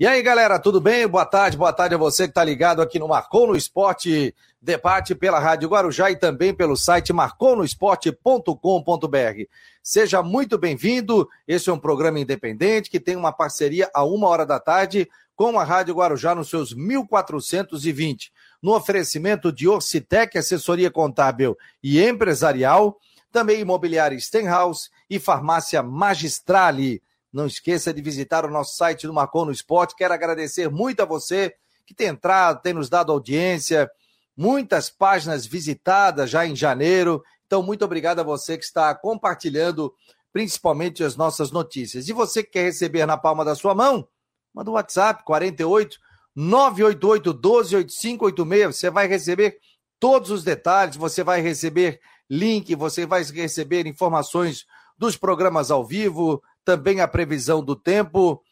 E aí, galera, tudo bem? Boa tarde, boa tarde a você que está ligado aqui no Marcou no Esporte Debate pela Rádio Guarujá e também pelo site marconosport.com.br. Seja muito bem-vindo. Esse é um programa independente que tem uma parceria a uma hora da tarde com a Rádio Guarujá nos seus 1420. No oferecimento de Orcitec, assessoria contábil e empresarial, também imobiliária Stenhouse e farmácia Magistrale. Não esqueça de visitar o nosso site do Marcou no Esporte. Quero agradecer muito a você que tem entrado, tem nos dado audiência, muitas páginas visitadas já em janeiro. Então, muito obrigado a você que está compartilhando principalmente as nossas notícias. E você que quer receber na palma da sua mão, manda um WhatsApp 48 988 128586. Você vai receber todos os detalhes, você vai receber link, você vai receber informações dos programas ao vivo, também a previsão do tempo,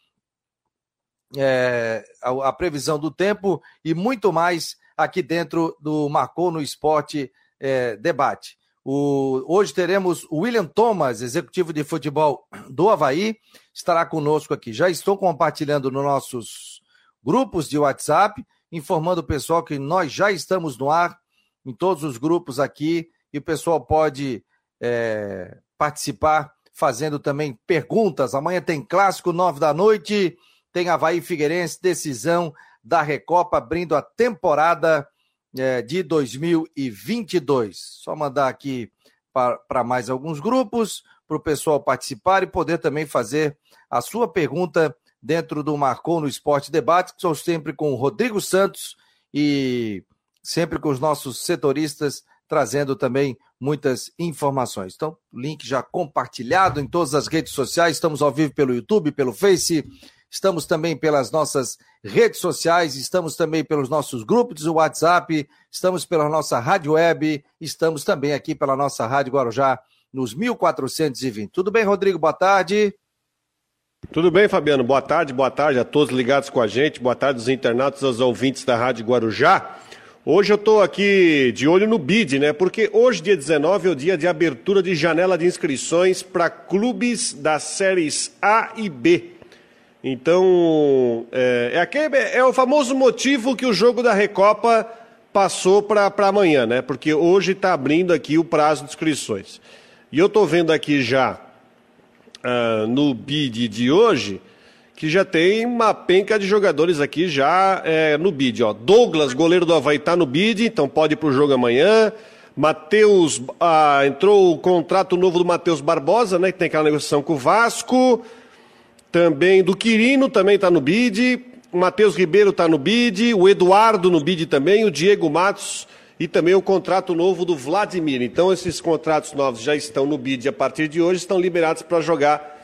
é, a, a, previsão do tempo e muito mais aqui dentro do Marcou no Esporte é, Debate. O, hoje teremos o William Thomas, executivo de futebol do Havaí, estará conosco aqui. Já estou compartilhando nos nossos grupos de WhatsApp, informando o pessoal que nós já estamos no ar em todos os grupos aqui e o pessoal pode é, participar fazendo também perguntas. Amanhã tem clássico, nove da noite, tem Havaí Figueirense, decisão da Recopa, abrindo a temporada é, de 2022. Só mandar aqui para mais alguns grupos, para o pessoal participar e poder também fazer a sua pergunta dentro do Marcou no Esporte Debate, que sou sempre com o Rodrigo Santos e sempre com os nossos setoristas trazendo também muitas informações. Então, link já compartilhado em todas as redes sociais. Estamos ao vivo pelo YouTube, pelo Face, estamos também pelas nossas redes sociais, estamos também pelos nossos grupos do WhatsApp, estamos pela nossa rádio web, estamos também aqui pela nossa Rádio Guarujá nos 1420. Tudo bem, Rodrigo? Boa tarde. Tudo bem, Fabiano? Boa tarde, boa tarde a todos ligados com a gente, boa tarde aos internautas, aos ouvintes da Rádio Guarujá. Hoje eu estou aqui de olho no BID, né? Porque hoje, dia 19, é o dia de abertura de janela de inscrições para clubes das séries A e B. Então, é, é, aquele, é o famoso motivo que o jogo da Recopa passou para amanhã, né? Porque hoje está abrindo aqui o prazo de inscrições. E eu estou vendo aqui já uh, no BID de hoje que já tem uma penca de jogadores aqui já é, no bid. Ó. Douglas, goleiro do Havaí, está no bid, então pode ir para o jogo amanhã. Matheus, ah, entrou o contrato novo do Matheus Barbosa, né, que tem aquela negociação com o Vasco. Também do Quirino, também está no bid. O Matheus Ribeiro está no bid. O Eduardo no bid também. O Diego Matos e também o contrato novo do Vladimir. Então, esses contratos novos já estão no bid a partir de hoje, estão liberados para jogar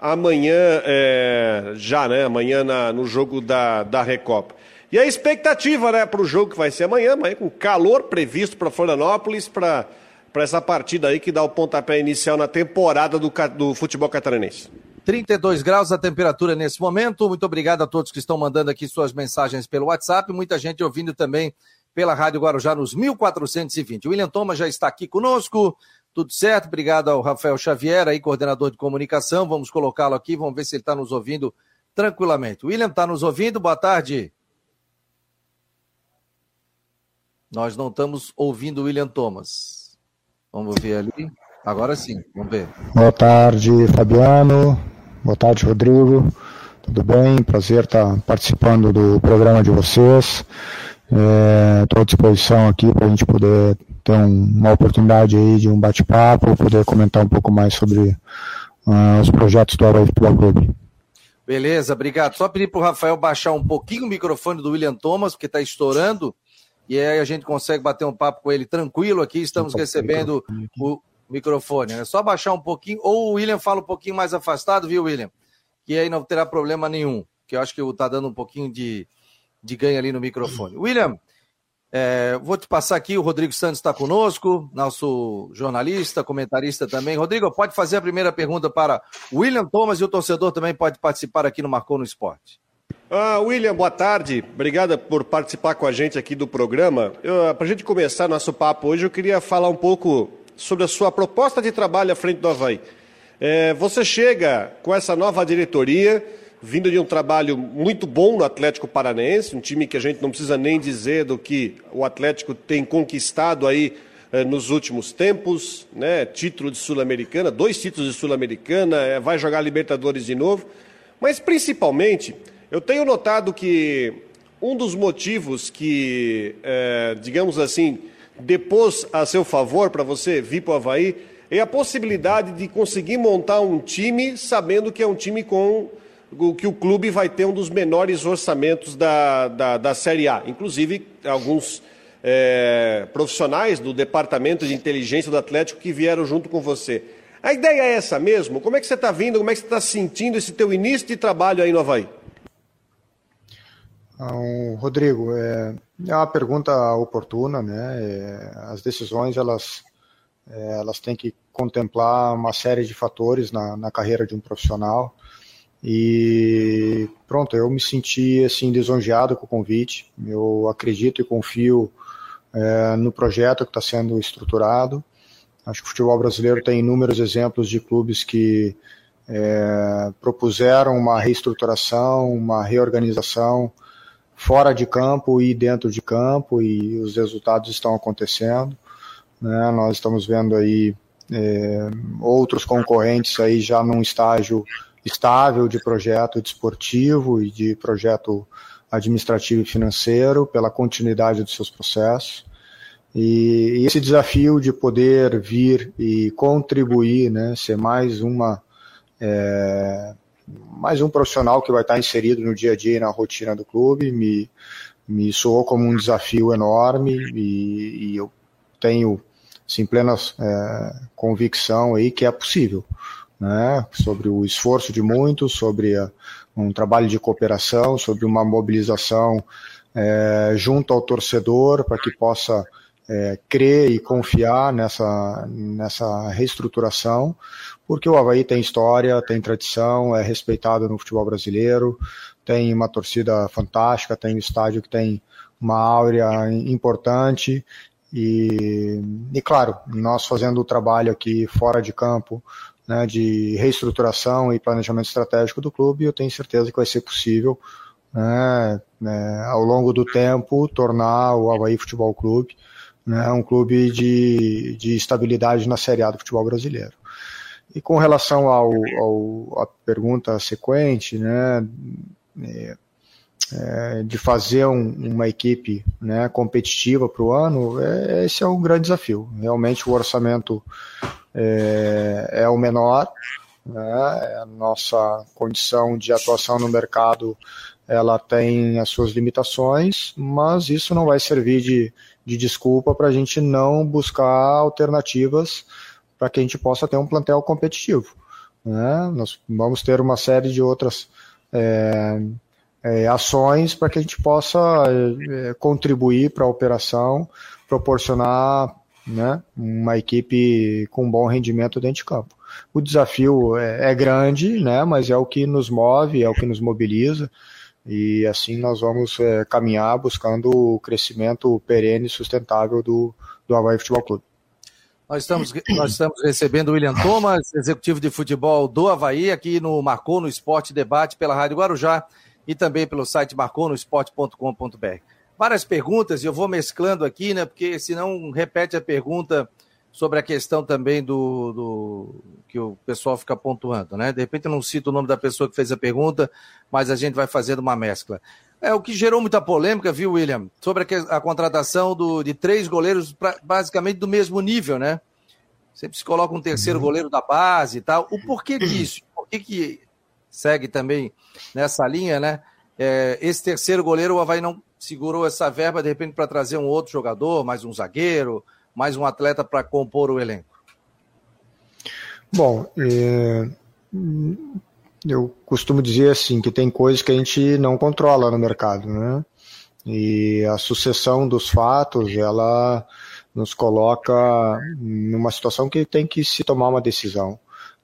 amanhã, é, já, né? Amanhã na, no jogo da, da Recopa. E a expectativa, né, para o jogo que vai ser amanhã, amanhã com calor previsto para Florianópolis, para essa partida aí que dá o pontapé inicial na temporada do, do futebol catarinense. 32 graus a temperatura nesse momento. Muito obrigado a todos que estão mandando aqui suas mensagens pelo WhatsApp. Muita gente ouvindo também pela Rádio Guarujá nos 1420. O William Thomas já está aqui conosco. Tudo certo? Obrigado ao Rafael Xavier, aí, coordenador de comunicação. Vamos colocá-lo aqui, vamos ver se ele está nos ouvindo tranquilamente. William, está nos ouvindo? Boa tarde. Nós não estamos ouvindo o William Thomas. Vamos ver ali. Agora sim, vamos ver. Boa tarde, Fabiano. Boa tarde, Rodrigo. Tudo bem? Prazer estar participando do programa de vocês. Estou é, à disposição aqui para a gente poder ter um, uma oportunidade aí de um bate-papo, poder comentar um pouco mais sobre uh, os projetos do Havaí Futebol Clube. Beleza, obrigado. Só pedir para o Rafael baixar um pouquinho o microfone do William Thomas, porque está estourando, e aí a gente consegue bater um papo com ele tranquilo aqui. Estamos recebendo o microfone. É só baixar um pouquinho, ou o William fala um pouquinho mais afastado, viu, William? Que aí não terá problema nenhum, que eu acho que está dando um pouquinho de, de ganho ali no microfone. William, é, vou te passar aqui, o Rodrigo Santos está conosco, nosso jornalista, comentarista também. Rodrigo, pode fazer a primeira pergunta para William Thomas e o torcedor também pode participar aqui no Marcou no Esporte. Ah, William, boa tarde. Obrigado por participar com a gente aqui do programa. Para a gente começar nosso papo hoje, eu queria falar um pouco sobre a sua proposta de trabalho à frente do Havaí. É, você chega com essa nova diretoria, vindo de um trabalho muito bom no Atlético Paranaense, um time que a gente não precisa nem dizer do que o Atlético tem conquistado aí eh, nos últimos tempos, né? Título de Sul-Americana, dois títulos de Sul-Americana, eh, vai jogar Libertadores de novo. Mas principalmente, eu tenho notado que um dos motivos que, eh, digamos assim, depôs a seu favor para você vir para o Havaí é a possibilidade de conseguir montar um time sabendo que é um time com que o clube vai ter um dos menores orçamentos da, da, da Série A. Inclusive, alguns é, profissionais do Departamento de Inteligência do Atlético que vieram junto com você. A ideia é essa mesmo? Como é que você está vindo? Como é que você está sentindo esse teu início de trabalho aí no Havaí? Então, Rodrigo, é, é uma pergunta oportuna, né? É, as decisões elas é, elas têm que contemplar uma série de fatores na, na carreira de um profissional. E pronto, eu me senti assim lisonjeado com o convite. Eu acredito e confio é, no projeto que está sendo estruturado. Acho que o futebol brasileiro tem inúmeros exemplos de clubes que é, propuseram uma reestruturação, uma reorganização fora de campo e dentro de campo, e os resultados estão acontecendo. Né? Nós estamos vendo aí é, outros concorrentes aí já num estágio estável de projeto desportivo e de projeto administrativo e financeiro, pela continuidade dos seus processos. E esse desafio de poder vir e contribuir, né, ser mais uma é, mais um profissional que vai estar inserido no dia a dia e na rotina do clube, me, me soou como um desafio enorme e, e eu tenho assim, plena é, convicção aí que é possível né, sobre o esforço de muitos, sobre a, um trabalho de cooperação, sobre uma mobilização é, junto ao torcedor para que possa é, crer e confiar nessa, nessa reestruturação, porque o Havaí tem história, tem tradição, é respeitado no futebol brasileiro, tem uma torcida fantástica, tem um estádio que tem uma áurea importante e, e claro, nós fazendo o trabalho aqui fora de campo, né, de reestruturação e planejamento estratégico do clube, eu tenho certeza que vai ser possível, né, né, ao longo do tempo, tornar o Havaí Futebol Clube né, um clube de, de estabilidade na Série A do futebol brasileiro. E com relação ao, ao à pergunta sequente, né, é, de fazer um, uma equipe né, competitiva para o ano, é, esse é um grande desafio. Realmente o orçamento é, é o menor, né, a nossa condição de atuação no mercado ela tem as suas limitações, mas isso não vai servir de, de desculpa para a gente não buscar alternativas para que a gente possa ter um plantel competitivo. Né? Nós vamos ter uma série de outras é, é, ações para que a gente possa é, contribuir para a operação, proporcionar né, uma equipe com bom rendimento dentro de campo. O desafio é, é, grande, né, mas é o que nos move, é o que nos mobiliza, e assim nós vamos é, caminhar buscando o crescimento perene e sustentável do, do Havaí Futebol Clube. Nós estamos, nós estamos recebendo o William Thomas, executivo de futebol do Havaí, aqui no Marcou no Esporte Debate pela Rádio Guarujá e também pelo site marconosport.com.br. Várias perguntas, e eu vou mesclando aqui, né? Porque senão repete a pergunta sobre a questão também do, do, que o pessoal fica pontuando, né? De repente eu não cito o nome da pessoa que fez a pergunta, mas a gente vai fazendo uma mescla. É o que gerou muita polêmica, viu, William? Sobre a, a contratação do, de três goleiros pra, basicamente do mesmo nível, né? Sempre se coloca um terceiro uhum. goleiro da base e tal. O porquê disso? Por que, que segue também nessa linha, né? É, esse terceiro goleiro, o Havaí não segurou essa verba, de repente, para trazer um outro jogador, mais um zagueiro, mais um atleta para compor o elenco? Bom, é, eu costumo dizer assim que tem coisas que a gente não controla no mercado, né? E a sucessão dos fatos, ela nos coloca numa situação que tem que se tomar uma decisão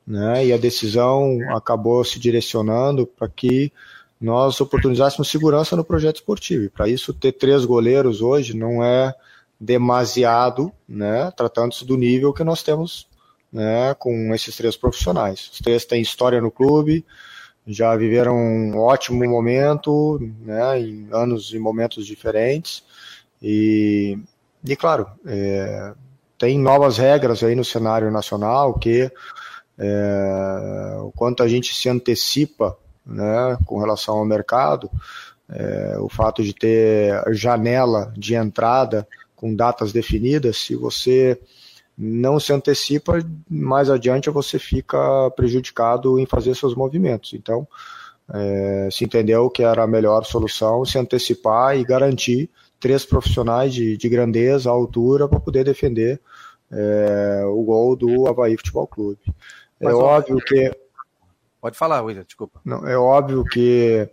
né? E a decisão acabou se direcionando para que nós oportunizássemos segurança no projeto esportivo. Para isso, ter três goleiros hoje não é demasiado, né? Tratando-se do nível que nós temos, né? Com esses três profissionais. Os três têm história no clube, já viveram um ótimo momento, né, em anos e momentos diferentes. E, e claro, é, tem novas regras aí no cenário nacional que é, o quanto a gente se antecipa né, com relação ao mercado, é, o fato de ter janela de entrada com datas definidas, se você não se antecipa, mais adiante você fica prejudicado em fazer seus movimentos. Então, é, se entendeu que era a melhor solução se antecipar e garantir três profissionais de, de grandeza, altura, para poder defender é, o gol do Havaí Futebol Clube. É óbvio que. Pode falar, William, desculpa. Não, é óbvio que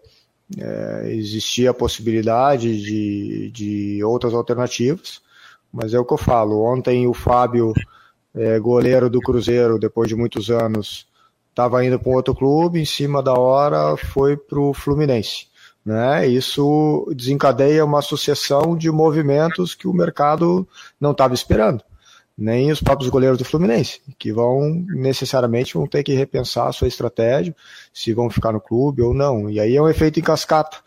é, existia a possibilidade de, de outras alternativas, mas é o que eu falo. Ontem o Fábio, é, goleiro do Cruzeiro, depois de muitos anos, estava indo para um outro clube, em cima da hora foi para o Fluminense. Né? Isso desencadeia uma sucessão de movimentos que o mercado não estava esperando nem os próprios goleiros do Fluminense, que vão necessariamente vão ter que repensar a sua estratégia, se vão ficar no clube ou não. E aí é um efeito em cascata,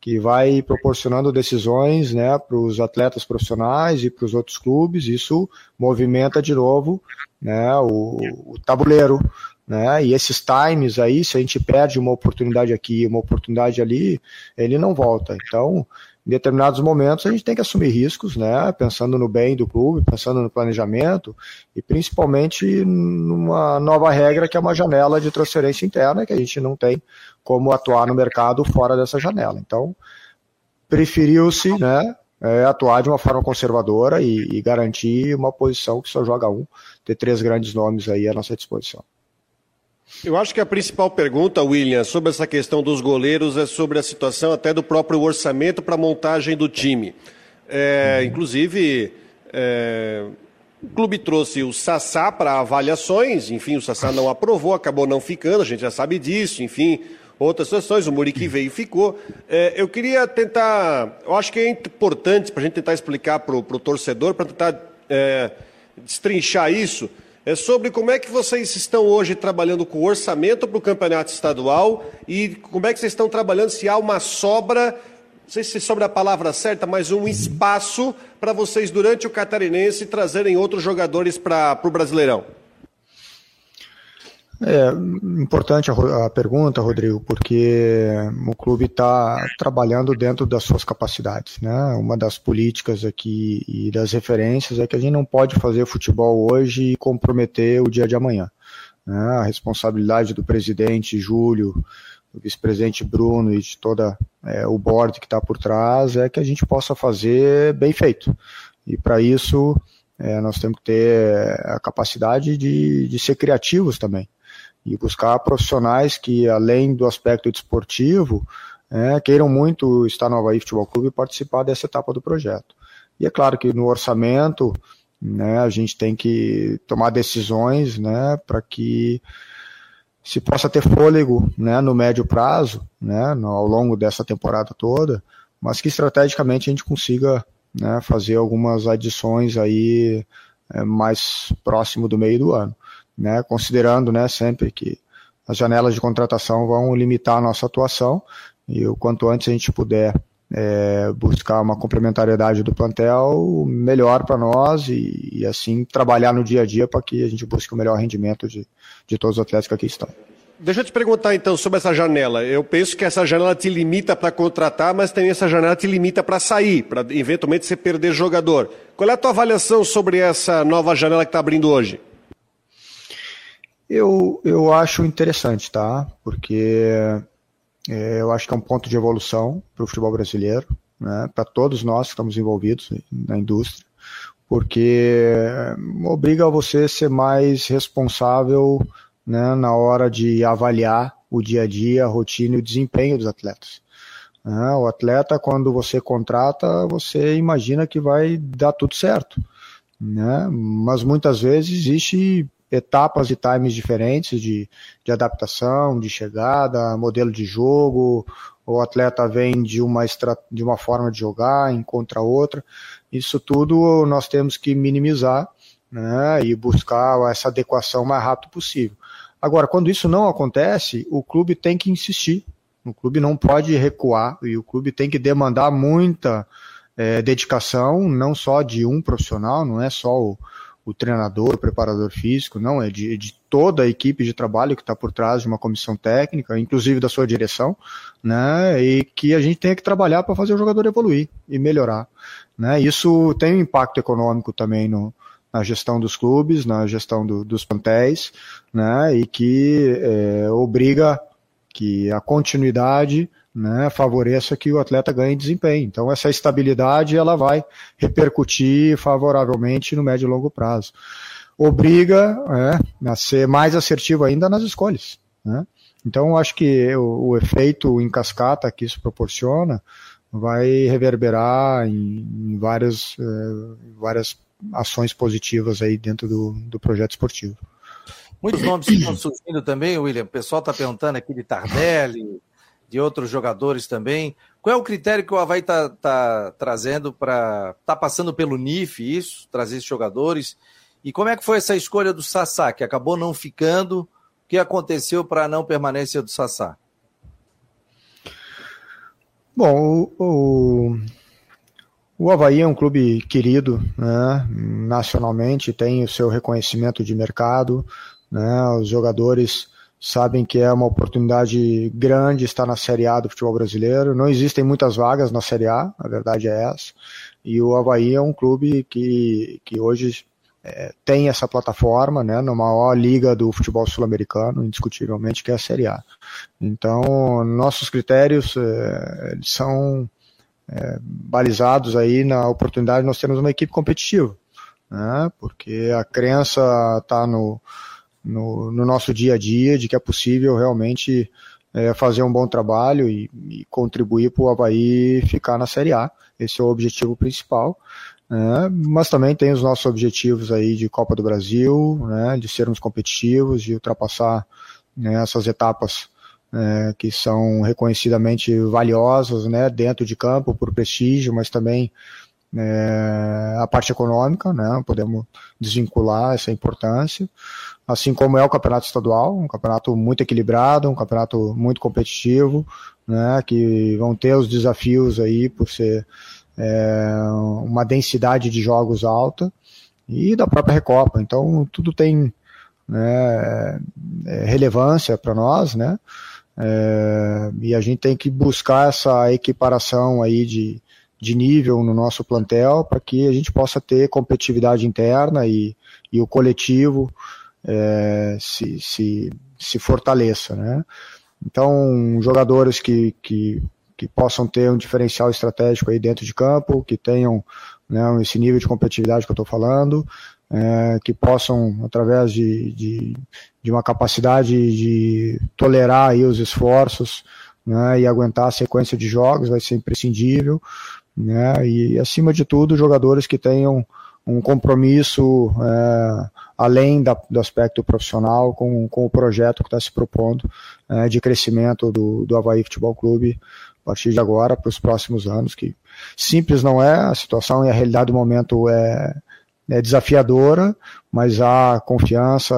que vai proporcionando decisões né, para os atletas profissionais e para os outros clubes. Isso movimenta de novo né, o, o tabuleiro. Né? E esses times aí, se a gente perde uma oportunidade aqui, uma oportunidade ali, ele não volta. Então, em determinados momentos a gente tem que assumir riscos, né? Pensando no bem do clube, pensando no planejamento e principalmente numa nova regra que é uma janela de transferência interna que a gente não tem como atuar no mercado fora dessa janela. Então, preferiu-se, né? É, atuar de uma forma conservadora e, e garantir uma posição que só joga um, ter três grandes nomes aí à nossa disposição. Eu acho que a principal pergunta, William, sobre essa questão dos goleiros é sobre a situação até do próprio orçamento para a montagem do time. É, inclusive, é, o clube trouxe o Sassá para avaliações, enfim, o Sassá não aprovou, acabou não ficando, a gente já sabe disso, enfim, outras situações, o Muriqui veio e ficou. É, eu queria tentar, eu acho que é importante para a gente tentar explicar para o torcedor, para tentar é, destrinchar isso, é sobre como é que vocês estão hoje trabalhando com o orçamento para o campeonato estadual e como é que vocês estão trabalhando se há uma sobra, não sei se sobra a palavra certa, mas um espaço para vocês durante o catarinense trazerem outros jogadores para o Brasileirão. É importante a, a, pergunta, Rodrigo, porque o clube está trabalhando dentro das suas capacidades. Né? Uma das políticas aqui e das referências é que a gente não pode fazer futebol hoje e comprometer o dia de amanhã. Né? A responsabilidade do presidente Júlio, do vice-presidente Bruno e de toda é, o board que está por trás é que a gente possa fazer bem feito. E para isso é, nós temos que ter a capacidade de, de ser criativos também e buscar profissionais que, além do aspecto desportivo, é, queiram muito estar no Havaí Futebol Clube e participar dessa etapa do projeto. E é claro que no orçamento, né, a gente tem que tomar decisões, né, para que se possa ter fôlego, né, no médio prazo, né, no, ao longo dessa temporada toda, mas que estrategicamente a gente consiga, né, fazer algumas adições aí é, mais próximo do meio do ano né, considerando né, sempre que as janelas de contratação vão limitar a nossa atuação e o quanto antes a gente puder é, buscar uma complementariedade do plantel, melhor para nós e, e, assim trabalhar no dia a dia para que a gente busque o melhor rendimento de, de todos os atletas que aqui estão. Deixa eu te perguntar então sobre essa janela. Eu penso que essa janela te limita para contratar, mas também essa janela te limita para sair, para eventualmente você perder jogador. Qual é a tua avaliação sobre essa nova janela que está abrindo hoje? Eu, eu acho interessante, tá? Porque é, eu acho que é um ponto de evolução para o futebol brasileiro, né? para todos nós que estamos envolvidos na indústria, porque obriga você a ser mais responsável né, na hora de avaliar o dia a dia, a rotina e o desempenho dos atletas. Né? O atleta, quando você contrata, você imagina que vai dar tudo certo. Né? Mas muitas vezes existe etapas e times diferentes de, de adaptação, de chegada, modelo de jogo, o atleta vem de uma, de uma forma de jogar, encontra outra. Isso tudo nós temos que minimizar né, e buscar essa adequação o mais rápido possível. Agora, quando isso não acontece, o clube tem que insistir, o clube não pode recuar e o clube tem que demandar muita é, dedicação, não só de um profissional, não é só o, o treinador, o preparador físico, não, é de, de toda a equipe de trabalho que está por trás de uma comissão técnica, inclusive da sua direção, né, e que a gente tem que trabalhar para fazer o jogador evoluir e melhorar. Né. Isso tem um impacto econômico também no, na gestão dos clubes, na gestão do, dos plantéis, né, e que é, obriga que a continuidade né, favoreça que o atleta ganhe desempenho. Então essa estabilidade ela vai repercutir favoravelmente no médio e longo prazo. Obriga é, a ser mais assertivo ainda nas escolhas. Né? Então acho que o, o, efeito em cascata que isso proporciona vai reverberar em, em várias, é, várias ações positivas aí dentro do, do projeto esportivo. Muitos nomes estão surgindo também, William. O pessoal está perguntando aqui de Tardelli, de outros jogadores também. Qual é o critério que o Havaí está tá trazendo para. Está passando pelo NIF isso, trazer esses jogadores? E como é que foi essa escolha do Sassá, que acabou não ficando? O que aconteceu para a não permanência do Sassá? Bom, o, o, o Havaí é um clube querido né, nacionalmente, tem o seu reconhecimento de mercado, né? Os jogadores sabem que é uma oportunidade grande estar na Série A do futebol brasileiro. Não existem muitas vagas na Série A, a verdade é essa. E o Havaí é um clube que, que hoje é, tem essa plataforma, né, na maior liga do futebol sul-americano, indiscutivelmente, que é a Série A. Então, nossos critérios é, são é, balizados aí na oportunidade de nós termos uma equipe competitiva, né, porque a crença está no no, no nosso dia a dia de que é possível realmente é, fazer um bom trabalho e, e contribuir para o Havaí ficar na Série A. Esse é o objetivo principal. Né? Mas também tem os nossos objetivos aí de Copa do Brasil, né? de sermos competitivos, de ultrapassar né, essas etapas é, que são reconhecidamente valiosas né, dentro de campo por prestígio, mas também é, a parte econômica, né, podemos desvincular essa importância, assim como é o campeonato estadual, um campeonato muito equilibrado, um campeonato muito competitivo, né, que vão ter os desafios aí por ser é, uma densidade de jogos alta e da própria Recopa. Então tudo tem né, é, relevância para nós, né? É, e a gente tem que buscar essa equiparação aí de, de nível no nosso plantel para que a gente possa ter competitividade interna e, e o coletivo é, se, se, se fortaleça, né? Então, jogadores que, que, que possam ter um diferencial estratégico aí dentro de campo, que tenham né, esse nível de competitividade que eu estou falando, é, que possam, através de, de, de, uma capacidade de tolerar aí os esforços né, e aguentar a sequência de jogos, vai ser imprescindível né? E acima de tudo, jogadores que tenham um compromisso é, além da, do aspecto profissional com, com o projeto que está se propondo é, de crescimento do, do Havaí Futebol Clube a partir de agora para os próximos anos, que simples não é, a situação e a realidade do momento é, é desafiadora, mas há confiança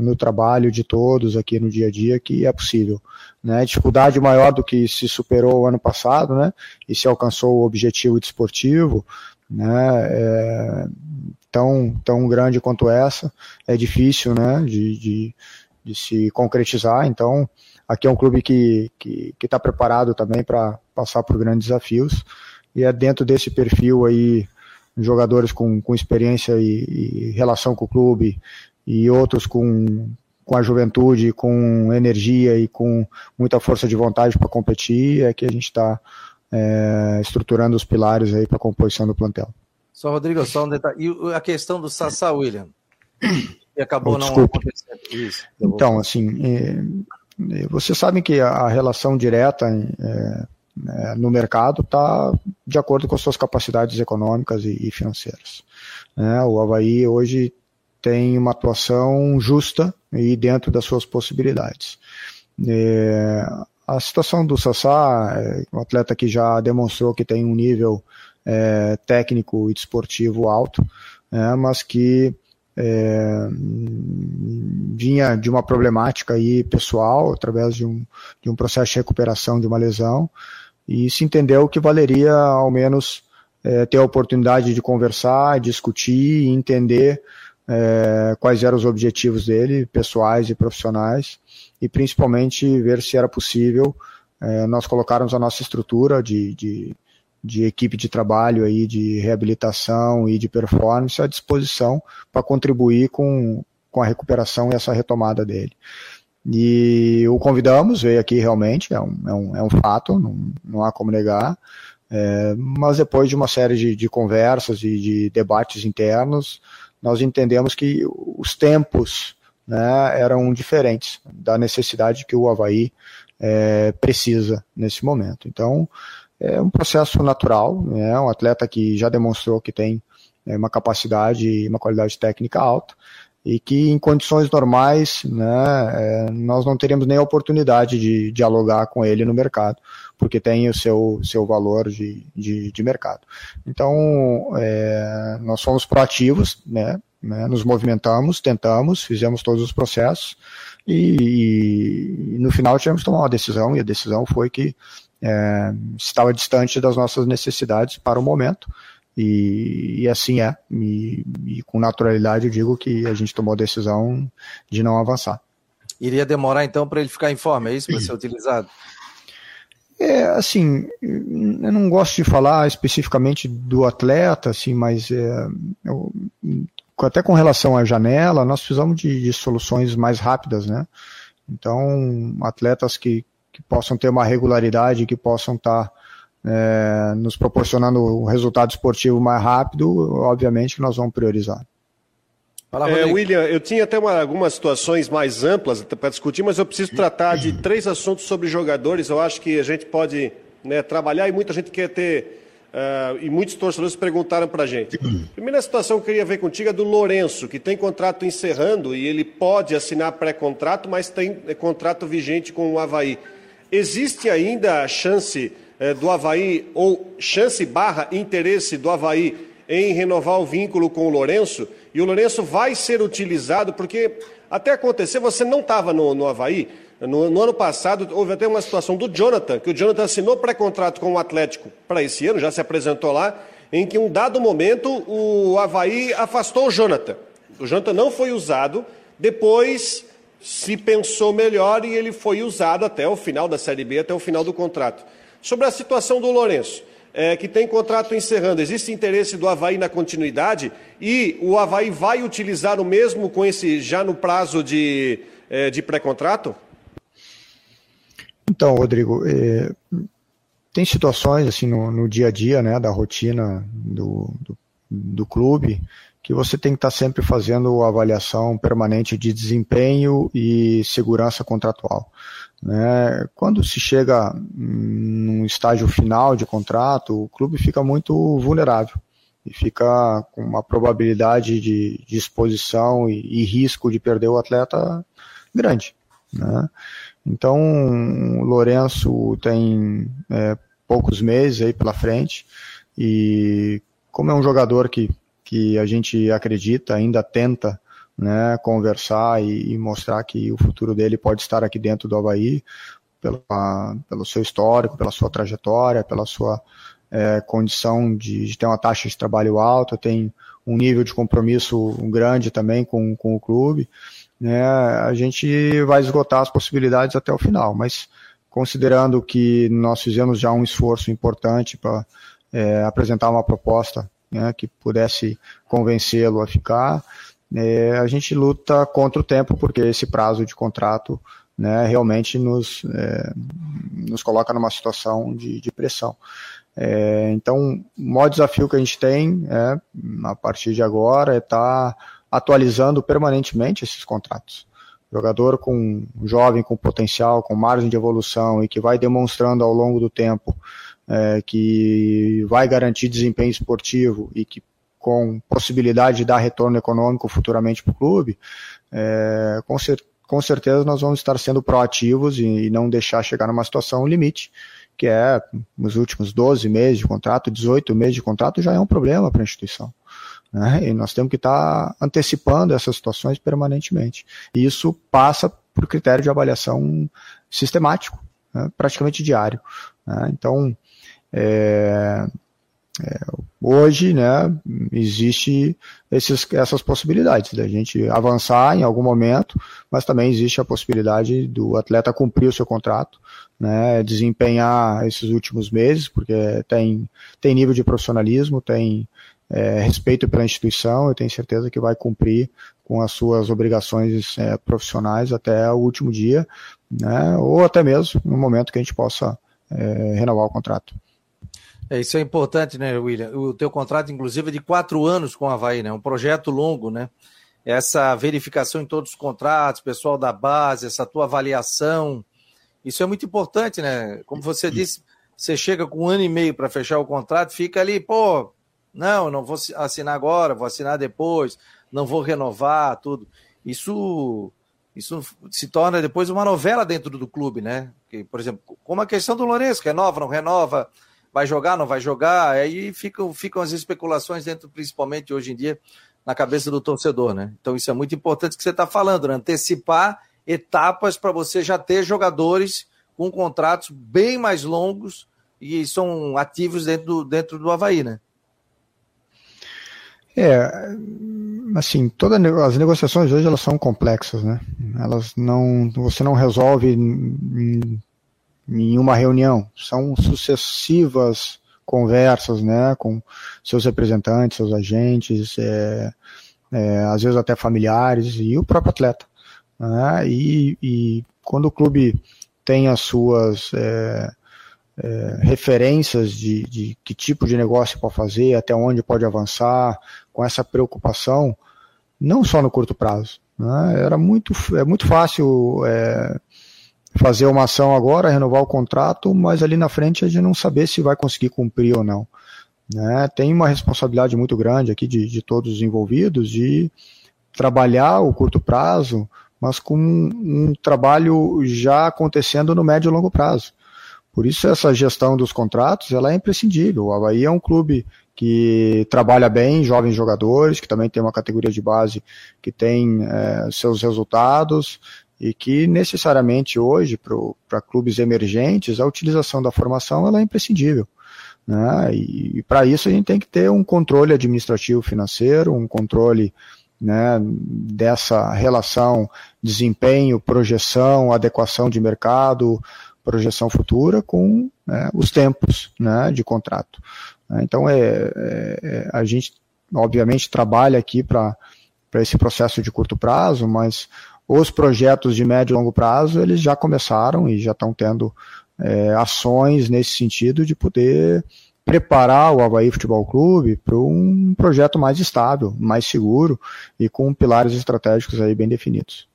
no trabalho de todos aqui no dia a dia que é possível né, dificuldade maior do que se superou o ano passado, né, e se alcançou o objetivo desportivo, né, é, tão, tão grande quanto essa, é difícil, né, de, de, de se concretizar, então aqui é um clube que que está preparado também para passar por grandes desafios, e é dentro desse perfil aí, jogadores com, com experiência e, e relação com o clube, e outros com, com a juventude, com energia e com muita força de vontade para competir, é que a gente está é, estruturando os pilares aí para a composição do plantel. Só, Rodrigo, só um detalhe. E a questão do Sassá William? E acabou oh, não acontecendo isso. Então, assim, é, é, vocês sabem que a, a relação direta é, é, no mercado está de acordo com as suas capacidades econômicas e, e financeiras. É, o Havaí hoje tem uma atuação justa e dentro das suas possibilidades. É, a situação do Sassá, é um atleta que já demonstrou que tem um nível é, técnico e desportivo alto, é, mas que é, vinha de uma problemática aí pessoal, através de um, de um processo de recuperação de uma lesão, e se entendeu que valeria ao menos é, ter a oportunidade de conversar, discutir e entender é, quais eram os objetivos dele, pessoais e profissionais, e principalmente ver se era possível é, nós colocarmos a nossa estrutura de, de, de, equipe de trabalho aí, de reabilitação e de performance à disposição para contribuir com, com a recuperação e essa retomada dele. E o convidamos, veio aqui realmente, é um, é um, é um fato, não, não há como negar. É, mas depois de uma série de, de conversas e de debates internos, nós entendemos que os tempos né, eram diferentes da necessidade que o Havaí é, precisa nesse momento. Então, é um processo natural, né, um atleta que já demonstrou que tem é, uma capacidade e uma qualidade técnica alta, e que em condições normais né, é, nós não teríamos nem a oportunidade de dialogar com ele no mercado, porque tem o seu, seu valor de, de, de mercado. Então, é, nós fomos proativos, né, né, nos movimentamos, tentamos, fizemos todos os processos e, e, no final tivemos que tomar uma decisão e a decisão foi que é, estava distante das nossas necessidades para o momento e, e assim é. E, e, com naturalidade eu digo que a gente tomou a decisão de não avançar. Iria demorar então para ele ficar em forma, é isso para ser utilizado? É, assim, eu não gosto de falar especificamente do atleta, assim, mas é, eu, até com relação à janela, nós precisamos de, de soluções mais rápidas, né? Então, atletas que, que possam ter uma regularidade, que possam estar tá é, nos proporcionando um resultado esportivo mais rápido, obviamente que nós vamos priorizar. é, William, eu tinha até uma, algumas situações mais amplas para discutir, mas eu preciso tratar de três assuntos sobre jogadores. Eu acho que a gente pode né, trabalhar e muita gente quer ter. Uh, e muitos torcedores perguntaram para a gente. Primeira situação que eu queria ver contigo é do Lourenço, que tem contrato encerrando e ele pode assinar pré-contrato, mas tem é, contrato vigente com o Havaí. Existe ainda a chance é, do Havaí, ou chance barra interesse do Havaí em renovar o vínculo com o Lourenço, e o Lourenço vai ser utilizado, porque até acontecer, você não estava no, no Havaí, no, no, ano passado houve até uma situação do Jonathan, que o Jonathan assinou pré-contrato com o Atlético para esse ano, já se apresentou lá, em que em um dado momento o Havaí afastou o Jonathan. O Jonathan não foi usado, depois se pensou melhor e ele foi usado até o final da Série B, até o final do contrato. Sobre a situação do Lourenço, é, que tem contrato encerrando, existe interesse do Havaí na continuidade e o Havaí vai utilizar o mesmo com esse já no prazo de, é, de pré-contrato? Então, Rodrigo, é, tem situações assim no, no, dia a dia, né, da rotina do, do, do clube, que você tem que estar sempre fazendo avaliação permanente de desempenho e segurança contratual. Né? Quando se chega num estágio final de contrato, o clube fica muito vulnerável e fica com uma probabilidade de, de exposição e, e, risco de perder o atleta grande. Né? Então, o Lourenço tem é, poucos meses aí pela frente e como é um jogador que, que a gente acredita, ainda tenta né, conversar e, e, mostrar que o futuro dele pode estar aqui dentro do Havaí, pela, pelo seu histórico, pela sua trajetória, pela sua é, condição de, de, ter uma taxa de trabalho alta, tem um nível de compromisso grande também com, com o clube. Né, a gente vai esgotar as possibilidades até o final, mas considerando que nós fizemos já um esforço importante para é, apresentar uma proposta né, que pudesse convencê-lo a ficar, é, a gente luta contra o tempo, porque esse prazo de contrato né, realmente nos, é, nos coloca numa situação de, de pressão. É, então, o maior desafio que a gente tem é, a partir de agora é estar tá atualizando permanentemente esses contratos. Jogador com jovem, com potencial, com margem de evolução e que vai demonstrando ao longo do tempo é, que vai garantir desempenho esportivo e que com possibilidade de dar retorno econômico futuramente para o clube, é, com, cer com, certeza nós vamos estar sendo proativos e, e, não deixar chegar numa situação limite, que é nos últimos 12 meses de contrato, 18 meses de contrato, já é um problema para a instituição. Né? E nós temos que estar antecipando essas situações permanentemente. E isso passa por critério de avaliação sistemático, né? praticamente diário. Né? Então, é, é, hoje, né, existe esses, essas possibilidades da gente avançar em algum momento, mas também existe a possibilidade do atleta cumprir o seu contrato, né, desempenhar esses últimos meses, porque tem, tem nível de profissionalismo, tem é, respeito pela instituição, eu tenho certeza que vai cumprir com as suas obrigações é, profissionais até o último dia, né, ou até mesmo no momento que a gente possa é, renovar o contrato. É, isso é importante, né, William? O teu contrato, inclusive, é de quatro anos com o Havaí, né? Um projeto longo, né? Essa verificação em todos os contratos, pessoal da base, essa tua avaliação, isso é muito importante, né? Como você disse, você chega com um ano e meio para fechar o contrato, fica ali, pô, não, não vou assinar agora, vou assinar depois, não vou renovar, tudo. Isso, isso se torna depois uma novela dentro do clube, né? Que, por exemplo, como a questão do Lourenço, renova, não renova, vai jogar, não vai jogar, aí ficam, ficam as especulações dentro, principalmente hoje em dia, na cabeça do torcedor, né? Então isso é muito importante que você está falando, né? antecipar etapas para você já ter jogadores com contratos bem mais longos e são ativos dentro do, dentro do Havaí, né? É, assim, todas as negociações hoje elas são complexas, né? Elas não, você não resolve em, em uma reunião, são sucessivas conversas, né, com seus representantes, seus agentes, é, é, às vezes até familiares e o próprio atleta. Né? E, e, quando o clube tem as suas é, é, referências de, de, que tipo de negócio pode fazer, até onde pode avançar, com essa preocupação, não só no curto prazo. Né? Era muito, é muito fácil é, fazer uma ação agora, renovar o contrato, mas ali na frente a gente não saber se vai conseguir cumprir ou não. Né? Tem uma responsabilidade muito grande aqui de, de todos os envolvidos de trabalhar o curto prazo, mas com um, um trabalho já acontecendo no médio e longo prazo. Por isso essa gestão dos contratos ela é imprescindível. O Havaí é um clube que trabalha bem, jovens jogadores, que também tem uma categoria de base que tem é, seus resultados e que necessariamente hoje para clubes emergentes a utilização da formação ela é imprescindível. Né? E, e para isso a gente tem que ter um controle administrativo financeiro, um controle né, dessa relação desempenho, projeção, adequação de mercado, projeção futura com né, os tempos né, de contrato. Então é, é, é a gente obviamente trabalha aqui para esse processo de curto prazo, mas os projetos de médio e longo prazo, eles já começaram e já estão tendo é, ações nesse sentido de poder preparar o Havaí Futebol Clube para um projeto mais estável, mais seguro e com pilares estratégicos aí bem definidos.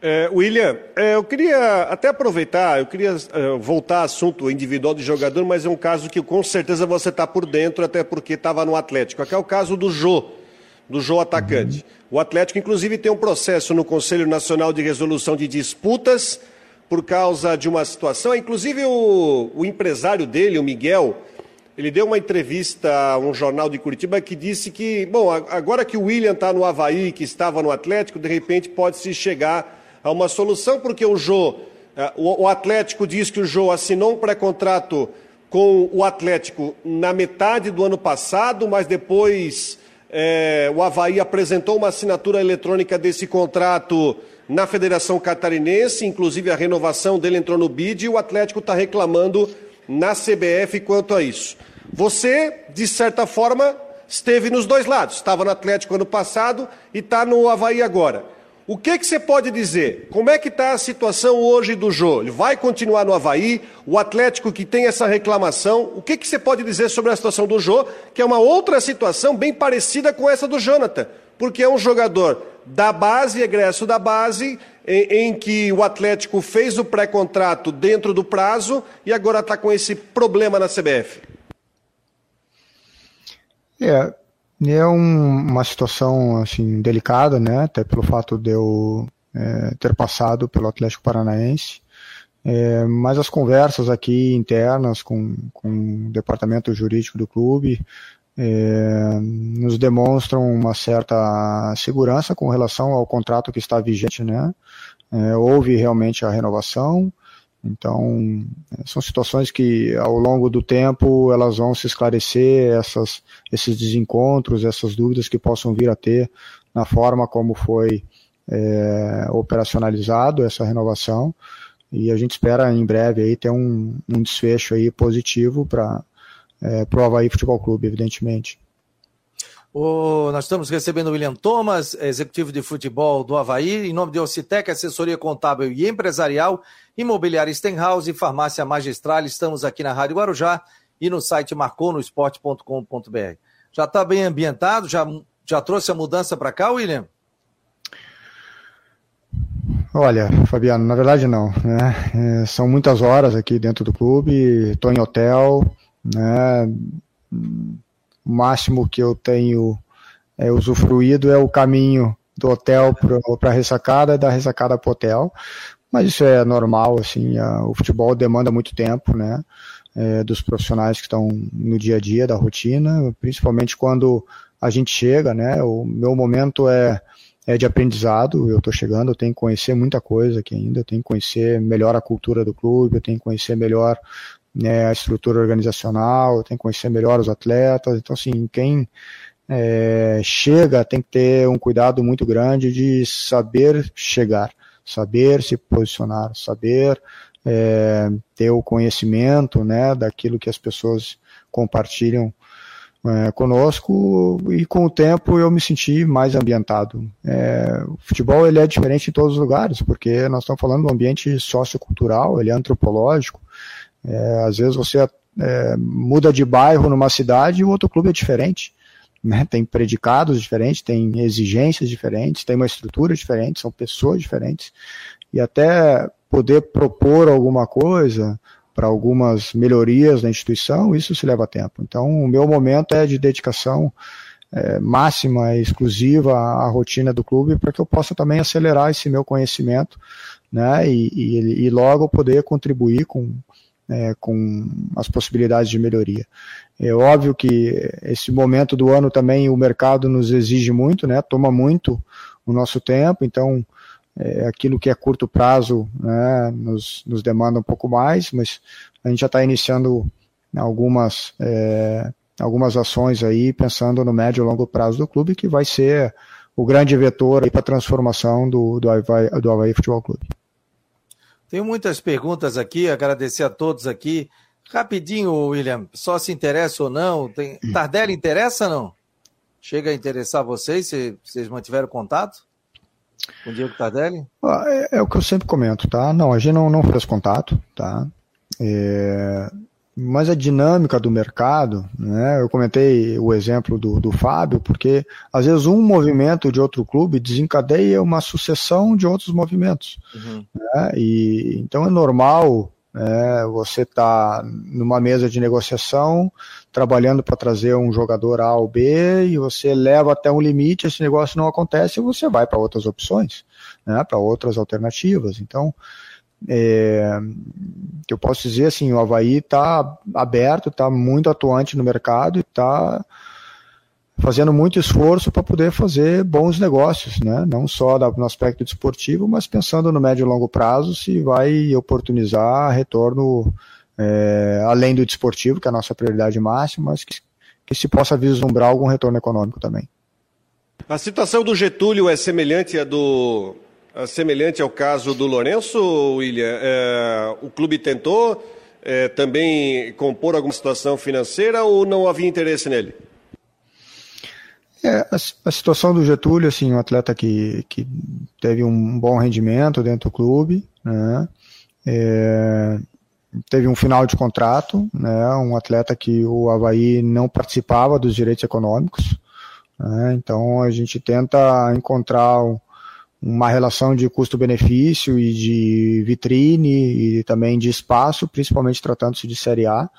É, William, é, eu queria até aproveitar, eu queria é, voltar ao assunto individual de jogador, mas é um caso que com certeza você está por dentro, até porque estava no Atlético. Aqui é o caso do Jô do João Atacante. O Atlético, inclusive, tem um processo no Conselho Nacional de Resolução de Disputas por causa de uma situação. Inclusive, o, o empresário dele, o Miguel, ele deu uma entrevista a um jornal de Curitiba que disse que, bom, agora que o William está no Havaí, que estava no Atlético, de repente pode-se chegar a uma solução, porque o Jô, eh, o Atlético diz que o Jô assinou um pré-contrato com o Atlético na metade do ano passado, mas depois é, o Havaí apresentou uma assinatura eletrônica desse contrato na Federação Catarinense, inclusive a renovação dele entrou no BID e o Atlético está reclamando na CBF quanto a isso. Você, de certa forma, esteve nos dois lados. Estava no Atlético ano passado e está no Havaí agora. O que, que você pode dizer? Como é que está a situação hoje do Jô? Ele vai continuar no Havaí? O Atlético que tem essa reclamação, o que, que você pode dizer sobre a situação do Jô, que é uma outra situação bem parecida com essa do Jonathan? Porque é um jogador da base, egresso da base, em, em que o Atlético fez o pré-contrato dentro do prazo e agora está com esse problema na CBF. É, é um, uma situação assim delicada, né? Até pelo fato de eu é, ter passado pelo Atlético Paranaense É, mas as conversas aqui internas com, com o departamento jurídico do clube é, nos demonstram uma certa segurança com relação ao contrato que está vigente, né? É, houve realmente a renovação, então são situações que ao longo do tempo elas vão se esclarecer essas, esses desencontros, essas dúvidas que possam vir a ter na forma como foi é, operacionalizado essa renovação e a gente espera em breve aí ter um, um desfecho aí positivo para é, Havaí Futebol Clube, evidentemente. O, nós estamos recebendo o William Thomas, executivo de futebol do Havaí, em nome de Ocitec, assessoria contábil e empresarial, imobiliária Stenhouse e farmácia magistral. Estamos aqui na Rádio Guarujá e no site marconosport.com.br. Já está bem ambientado? Já, já trouxe a mudança para cá, William? Olha, Fabiano, na verdade não. Né? É, são muitas horas aqui dentro do clube, estou em hotel, né? O máximo que eu tenho é, usufruído é o caminho do hotel para a ressacada da ressacada para o hotel. Mas isso é normal, assim, a, o futebol demanda muito tempo, né? É, dos profissionais que estão no dia a dia da rotina, principalmente quando a gente chega, né? O meu momento é é de aprendizado. Eu estou chegando, eu tenho que conhecer muita coisa aqui ainda, eu tenho que conhecer melhor a cultura do clube, eu tenho que conhecer melhor né, a estrutura organizacional, tenho que conhecer melhor os atletas. Então, assim, quem é, chega tem que ter um cuidado muito grande de saber chegar, saber se posicionar, saber é, ter o conhecimento né, daquilo que as pessoas compartilham é, conosco e com o tempo eu me senti mais ambientado. É, o futebol ele é diferente em todos os lugares, porque nós estamos falando um ambiente sociocultural, ele é antropológico. É, às vezes você é, muda de bairro numa cidade e o outro clube é diferente. Né? Tem predicados diferentes, tem exigências diferentes, tem uma estrutura diferente, são pessoas diferentes. E até poder propor alguma coisa, para algumas melhorias na instituição, isso se leva tempo. Então, o meu momento é de dedicação é, máxima exclusiva à, rotina do clube para que eu possa também acelerar esse meu conhecimento né, e, e, e logo poder contribuir com, é, com as possibilidades de melhoria. É óbvio que esse momento do ano também o mercado nos exige muito, né, toma muito o nosso tempo, então é, aquilo que é curto prazo né, nos, nos demanda um pouco mais, mas a gente já está iniciando algumas, é, algumas ações aí, pensando no médio e longo prazo do clube, que vai ser o grande vetor para a transformação do, do, Havaí, do Havaí Futebol Clube. Tenho muitas perguntas aqui, agradecer a todos aqui. Rapidinho, William, só se interessa ou não? Tem... Tardelli interessa ou não? Chega a interessar vocês, se vocês mantiveram contato? Com o Diego Tardelli? É, é, o que eu sempre comento, tá? Não, a gente não, não fez contato, tá? É, mas a dinâmica do mercado, né? Eu comentei o exemplo do, do Fábio, porque às vezes um movimento de outro clube desencadeia uma sucessão de outros movimentos. Uhum. Né? E então é normal é, você tá numa mesa de negociação, trabalhando para trazer um jogador A ou B, e você leva até um limite, esse negócio não acontece, e você vai para outras opções, né, para outras alternativas. Então, é, eu posso dizer assim, o Havaí está aberto, está muito atuante no mercado e está fazendo muito esforço para poder fazer bons negócios, né? não só no aspecto desportivo, mas pensando no médio e longo prazo se vai oportunizar retorno é, além do desportivo, que é a nossa prioridade máxima, mas que, que se possa vislumbrar algum retorno econômico também. A situação do Getúlio é semelhante à do semelhante ao caso do Lourenço, William? É, o clube tentou é, também compor alguma situação financeira ou não havia interesse nele? É, a, a, situação do Getúlio, assim, um atleta que, que teve um bom rendimento dentro do clube, né? É, teve um final de contrato, né? Um atleta que o Havaí não participava dos direitos econômicos, né? Então a gente tenta encontrar uma relação de custo-benefício e de vitrine e também de espaço, principalmente tratando-se de Série A,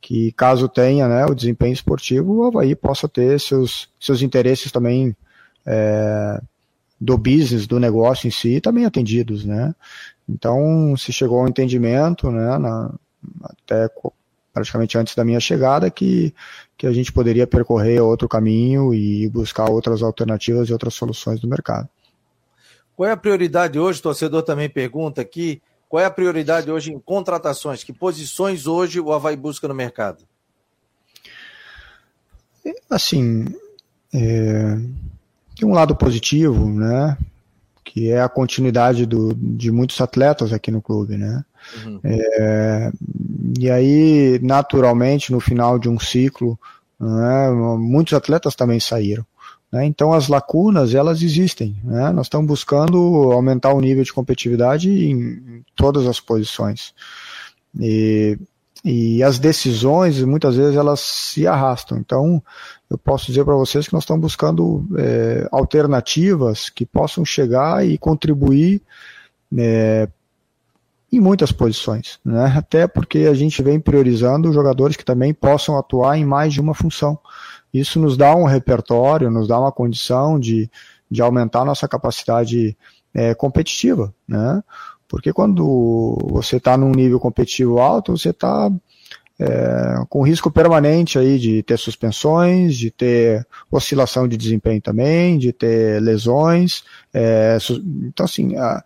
que caso tenha né, o desempenho esportivo, o Havaí possa ter seus, seus interesses também é, do business, do negócio em si, também atendidos, né? Então, se chegou ao entendimento, né, na, até praticamente antes da minha chegada, que, que a gente poderia percorrer outro caminho e buscar outras alternativas e outras soluções do mercado. Qual é a prioridade hoje? O torcedor também pergunta aqui. Qual é a prioridade hoje em contratações? Que posições hoje o Havaí busca no mercado? Assim, é, tem um lado positivo, né? Que é a continuidade do, de muitos atletas aqui no clube, né? Uhum. É, e aí, naturalmente, no final de um ciclo, né, muitos atletas também saíram. Né? Então, as lacunas, elas existem. Né? Nós estamos buscando aumentar o nível de competitividade em, todas as posições. E, e as decisões, muitas vezes, elas se arrastam. Então, eu posso dizer para vocês que nós estamos buscando é, alternativas que possam chegar e contribuir é, em muitas posições, né? até porque a gente vem priorizando jogadores que também possam atuar em mais de uma função. Isso nos dá um repertório, nos dá uma condição de, de aumentar nossa capacidade é, competitiva, né? Porque quando você está num nível competitivo alto, você está é, com risco permanente aí de ter suspensões, de ter oscilação de desempenho também, de ter lesões. É, então, assim, a,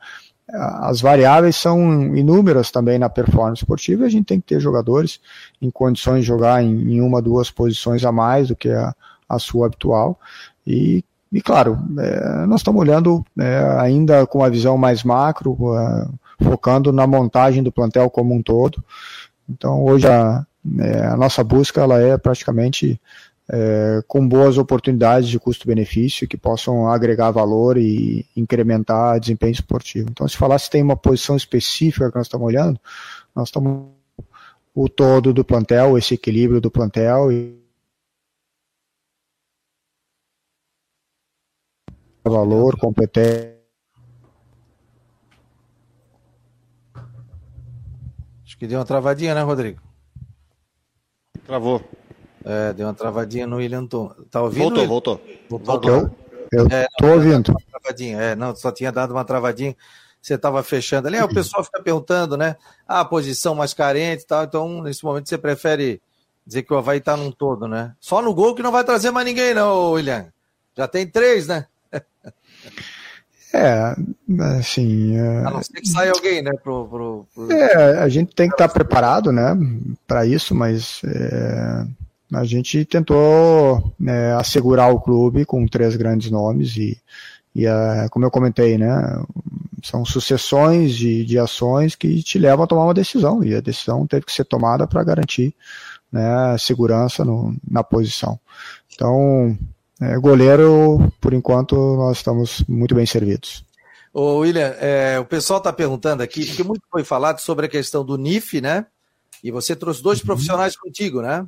as variáveis são inúmeras também na performance esportiva e a gente tem que ter jogadores em condições de jogar em, em uma, duas posições a mais do que a, a sua habitual. E, e claro, é, nós estamos olhando é, ainda com uma visão mais macro, é, focando na montagem do plantel como um todo. Então hoje a, é, a nossa busca ela é praticamente é, com boas oportunidades de custo-benefício que possam agregar valor e incrementar desempenho esportivo. Então, se falar se tem uma posição específica que nós estamos olhando, nós estamos o todo do plantel, esse equilíbrio do plantel e valor, competência. Acho que deu uma travadinha, né, Rodrigo? Travou. É, deu uma travadinha no William Tom. Tá ouvindo? Voltou, voltou. Voltou. voltou. Eu, eu é, tô ouvindo. Travadinha. É, não, só tinha dado uma travadinha. Você estava fechando ali. É, o pessoal fica perguntando, né? Ah, a posição mais carente e tal. Então, nesse momento, você prefere dizer que o Havaí tá num todo, né? Só no gol que não vai trazer mais ninguém, não, William. Já tem três, né? É, assim. É... A não ser que saia alguém, né? Pro, pro, pro... É, a gente tem que estar tá preparado, né? Para isso, mas é, a gente tentou né, assegurar o clube com três grandes nomes e, e a, como eu comentei, né, são sucessões de, de ações que te levam a tomar uma decisão e a decisão teve que ser tomada para garantir né, segurança no, na posição. Então, é, goleiro, por enquanto, nós estamos muito bem servidos. Ô, William, é, o pessoal está perguntando aqui, porque muito foi falado sobre a questão do NIF, né? E você trouxe dois uhum. profissionais contigo, né?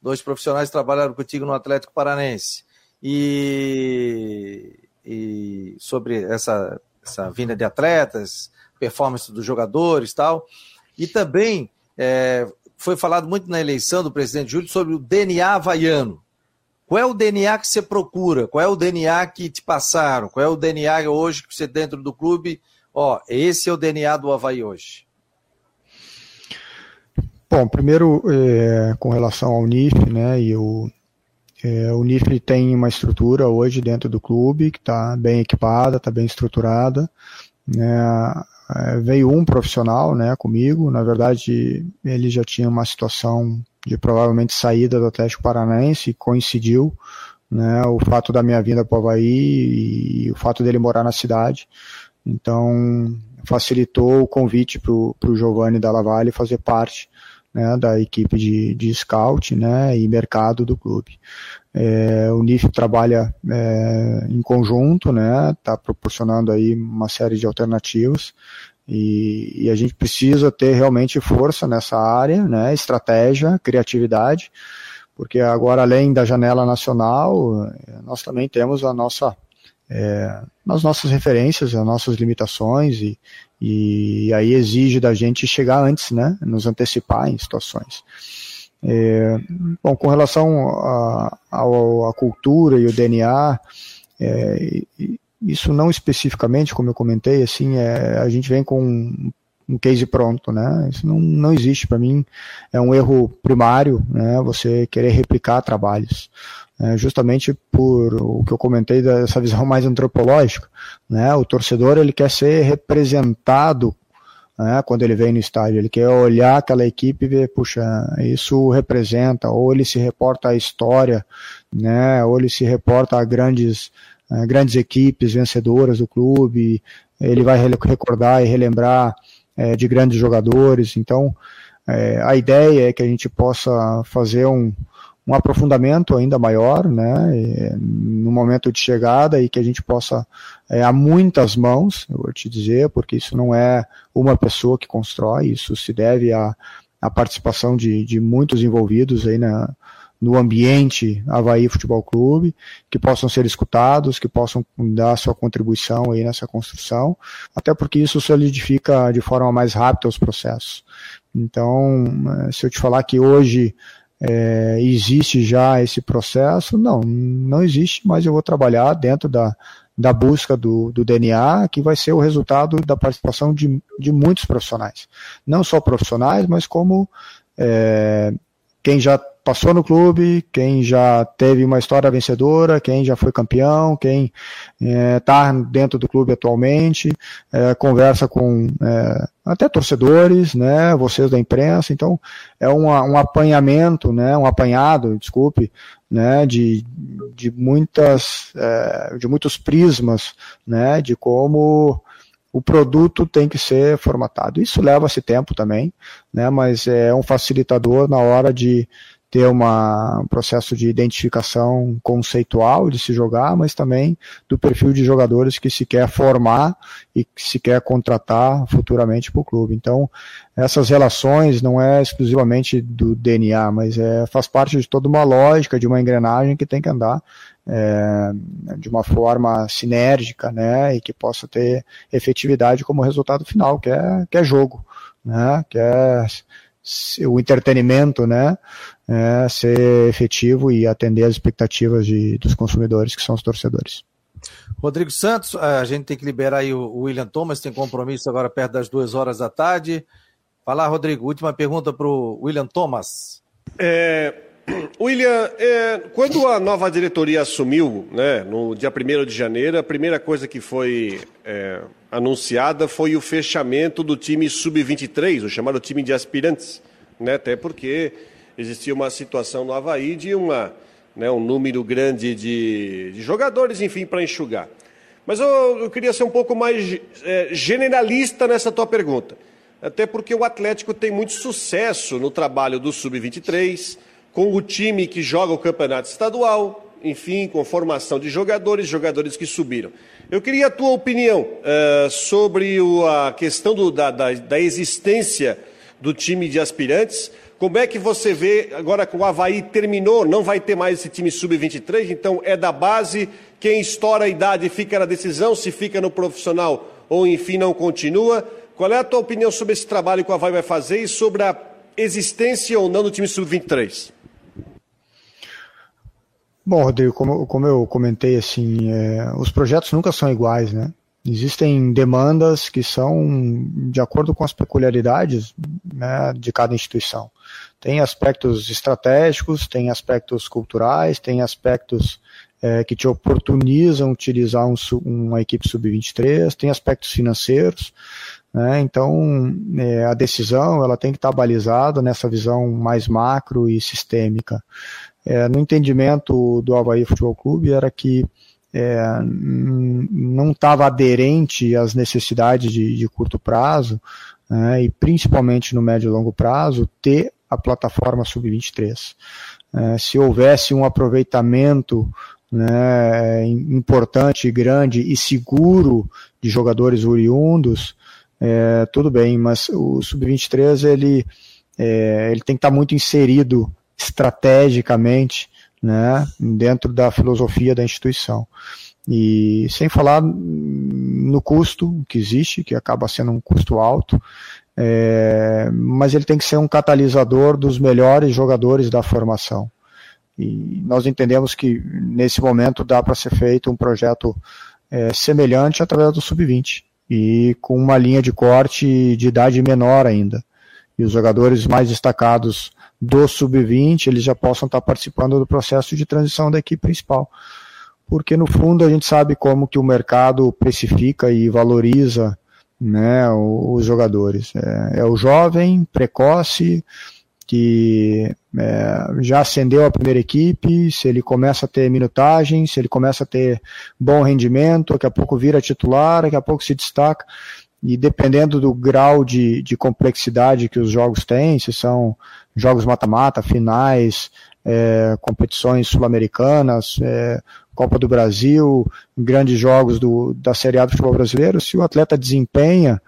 Dois profissionais trabalharam contigo no Atlético Paranense. E, e sobre essa, essa vinda de atletas, performance dos jogadores tal. E também é, foi falado muito na eleição do presidente Júlio sobre o DNA havaiano. Qual é o DNA que você procura? Qual é o DNA que te passaram? Qual é o DNA hoje que você dentro do clube? Ó, esse é o DNA do Havaí hoje. Bom, primeiro é, com relação ao NIF, né, e o, é, o NIF tem uma estrutura hoje dentro do clube que está bem equipada, está bem estruturada. Né, é, veio um profissional né, comigo, na verdade ele já tinha uma situação de provavelmente saída do Atlético Paranaense, coincidiu né, o fato da minha vinda para o Havaí e, o fato dele morar na cidade. Então facilitou o convite para o Giovanni da Lavalle fazer parte né, da equipe de, de scout né, e mercado do clube. É, o NIF trabalha é, em conjunto, né, está proporcionando aí uma série de alternativas e, e, a gente precisa ter realmente força nessa área, né, estratégia, criatividade, porque agora além da janela nacional, nós também temos a nossa é, nossas referências, as nossas limitações e, e aí exige da gente chegar antes, né, nos antecipar em situações. É, bom, com relação à cultura e o DNA, é, isso não especificamente, como eu comentei, assim, é, a gente vem com um, um case pronto, né? Isso não, não existe para mim. É um erro primário, né? Você querer replicar trabalhos. É, justamente por o que eu comentei dessa visão mais antropológica, né? O torcedor ele quer ser representado né, quando ele vem no estádio. Ele quer olhar aquela equipe e ver, puxa, isso representa, ou ele se reporta à história, né, ou ele se reporta a grandes, a grandes equipes vencedoras do clube, ele vai recordar e relembrar é, de grandes jogadores. Então, é, a ideia é que a gente possa fazer um, um aprofundamento ainda maior, né, no momento de chegada e que a gente possa, é, a muitas mãos, eu vou te dizer, porque isso não é uma pessoa que constrói, isso se deve à, à participação de, de muitos envolvidos aí na, no ambiente Havaí Futebol Clube, que possam ser escutados, que possam dar sua contribuição aí nessa construção, até porque isso solidifica de forma mais rápida os processos. Então, é, se eu te falar que hoje é, existe já esse processo? Não, não existe, mas eu vou trabalhar dentro da, da busca do, do DNA, que vai ser o resultado da participação de, de muitos profissionais. Não só profissionais, mas como é, quem já passou no clube, quem já teve uma história vencedora, quem já foi campeão, quem está é, dentro do clube atualmente, é, conversa com é, até torcedores, né, vocês da imprensa, então é uma, um apanhamento, né, um apanhado, desculpe, né, de, de muitas, é, de muitos prismas, né, de como o produto tem que ser formatado. Isso leva-se tempo também, né, mas é um facilitador na hora de ter uma, um processo de identificação conceitual de se jogar, mas também do perfil de jogadores que se quer formar e que se quer contratar futuramente para o clube. Então, essas relações não é exclusivamente do DNA, mas é, faz parte de toda uma lógica, de uma engrenagem que tem que andar é, de uma forma sinérgica, né, e que possa ter efetividade como resultado final, que é, que é jogo, né, que é o entretenimento, né, é, ser efetivo e atender às expectativas de, dos consumidores, que são os torcedores. Rodrigo Santos, a gente tem que liberar aí o William Thomas, tem compromisso agora perto das duas horas da tarde. Fala, Rodrigo, última pergunta para o William Thomas. É, William, é, quando a nova diretoria assumiu, né, no dia 1 de janeiro, a primeira coisa que foi é, anunciada foi o fechamento do time sub-23, o chamado time de aspirantes, né, até porque existia uma situação no Havaí de uma, né, um número grande de, de jogadores, enfim, para enxugar. Mas eu, eu, queria ser um pouco mais é, generalista nessa tua pergunta. Até porque o Atlético tem muito sucesso no trabalho do Sub-23, com o time que joga o campeonato estadual, enfim, com formação de jogadores, jogadores que subiram. Eu queria a tua opinião uh, sobre o, a questão do, da, da, da existência do time de aspirantes, como é que você vê, agora que o Havaí terminou, não vai ter mais esse time sub-23, então é da base, quem estoura a idade fica na decisão, se fica no profissional ou enfim não continua. Qual é a tua opinião sobre esse trabalho que o Havaí vai fazer e sobre a existência ou não do time sub-23? Bom, Rodrigo, como, como eu comentei, assim, é, os projetos nunca são iguais, né? Existem demandas que são de acordo com as peculiaridades né, de cada instituição. Tem aspectos estratégicos, tem aspectos culturais, tem aspectos é, que te oportunizam utilizar um, uma equipe sub-23, tem aspectos financeiros. Né, então, é, a decisão ela tem que estar balizada nessa visão mais macro e sistêmica. É, no entendimento do Havaí Futebol Clube era que é, não estava aderente às necessidades de, de curto prazo, né, e principalmente no médio e longo prazo, ter a plataforma Sub-23. É, se houvesse um aproveitamento né, importante, grande e seguro de jogadores oriundos, é, tudo bem, mas o Sub-23 ele, é, ele tem que estar muito inserido estrategicamente né, dentro da filosofia da instituição. E sem falar no custo que existe, que acaba sendo um custo alto, é, mas ele tem que ser um catalisador dos melhores jogadores da formação. E nós entendemos que nesse momento dá para ser feito um projeto é, semelhante através do sub-20 e com uma linha de corte de idade menor ainda. E os jogadores mais destacados do sub-20 eles já possam estar participando do processo de transição da equipe principal. Porque no fundo a gente sabe como que o mercado precifica e valoriza né, os jogadores. É, é o jovem, precoce, que é, já ascendeu a primeira equipe, se ele começa a ter minutagem, se ele começa a ter bom rendimento, daqui a pouco vira titular, daqui a pouco se destaca, e dependendo do grau de, de complexidade que os jogos têm, se são jogos mata-mata, finais, é, competições sul-americanas, é, Copa do Brasil, grandes jogos do, da Série A do futebol brasileiro, se o atleta desempenha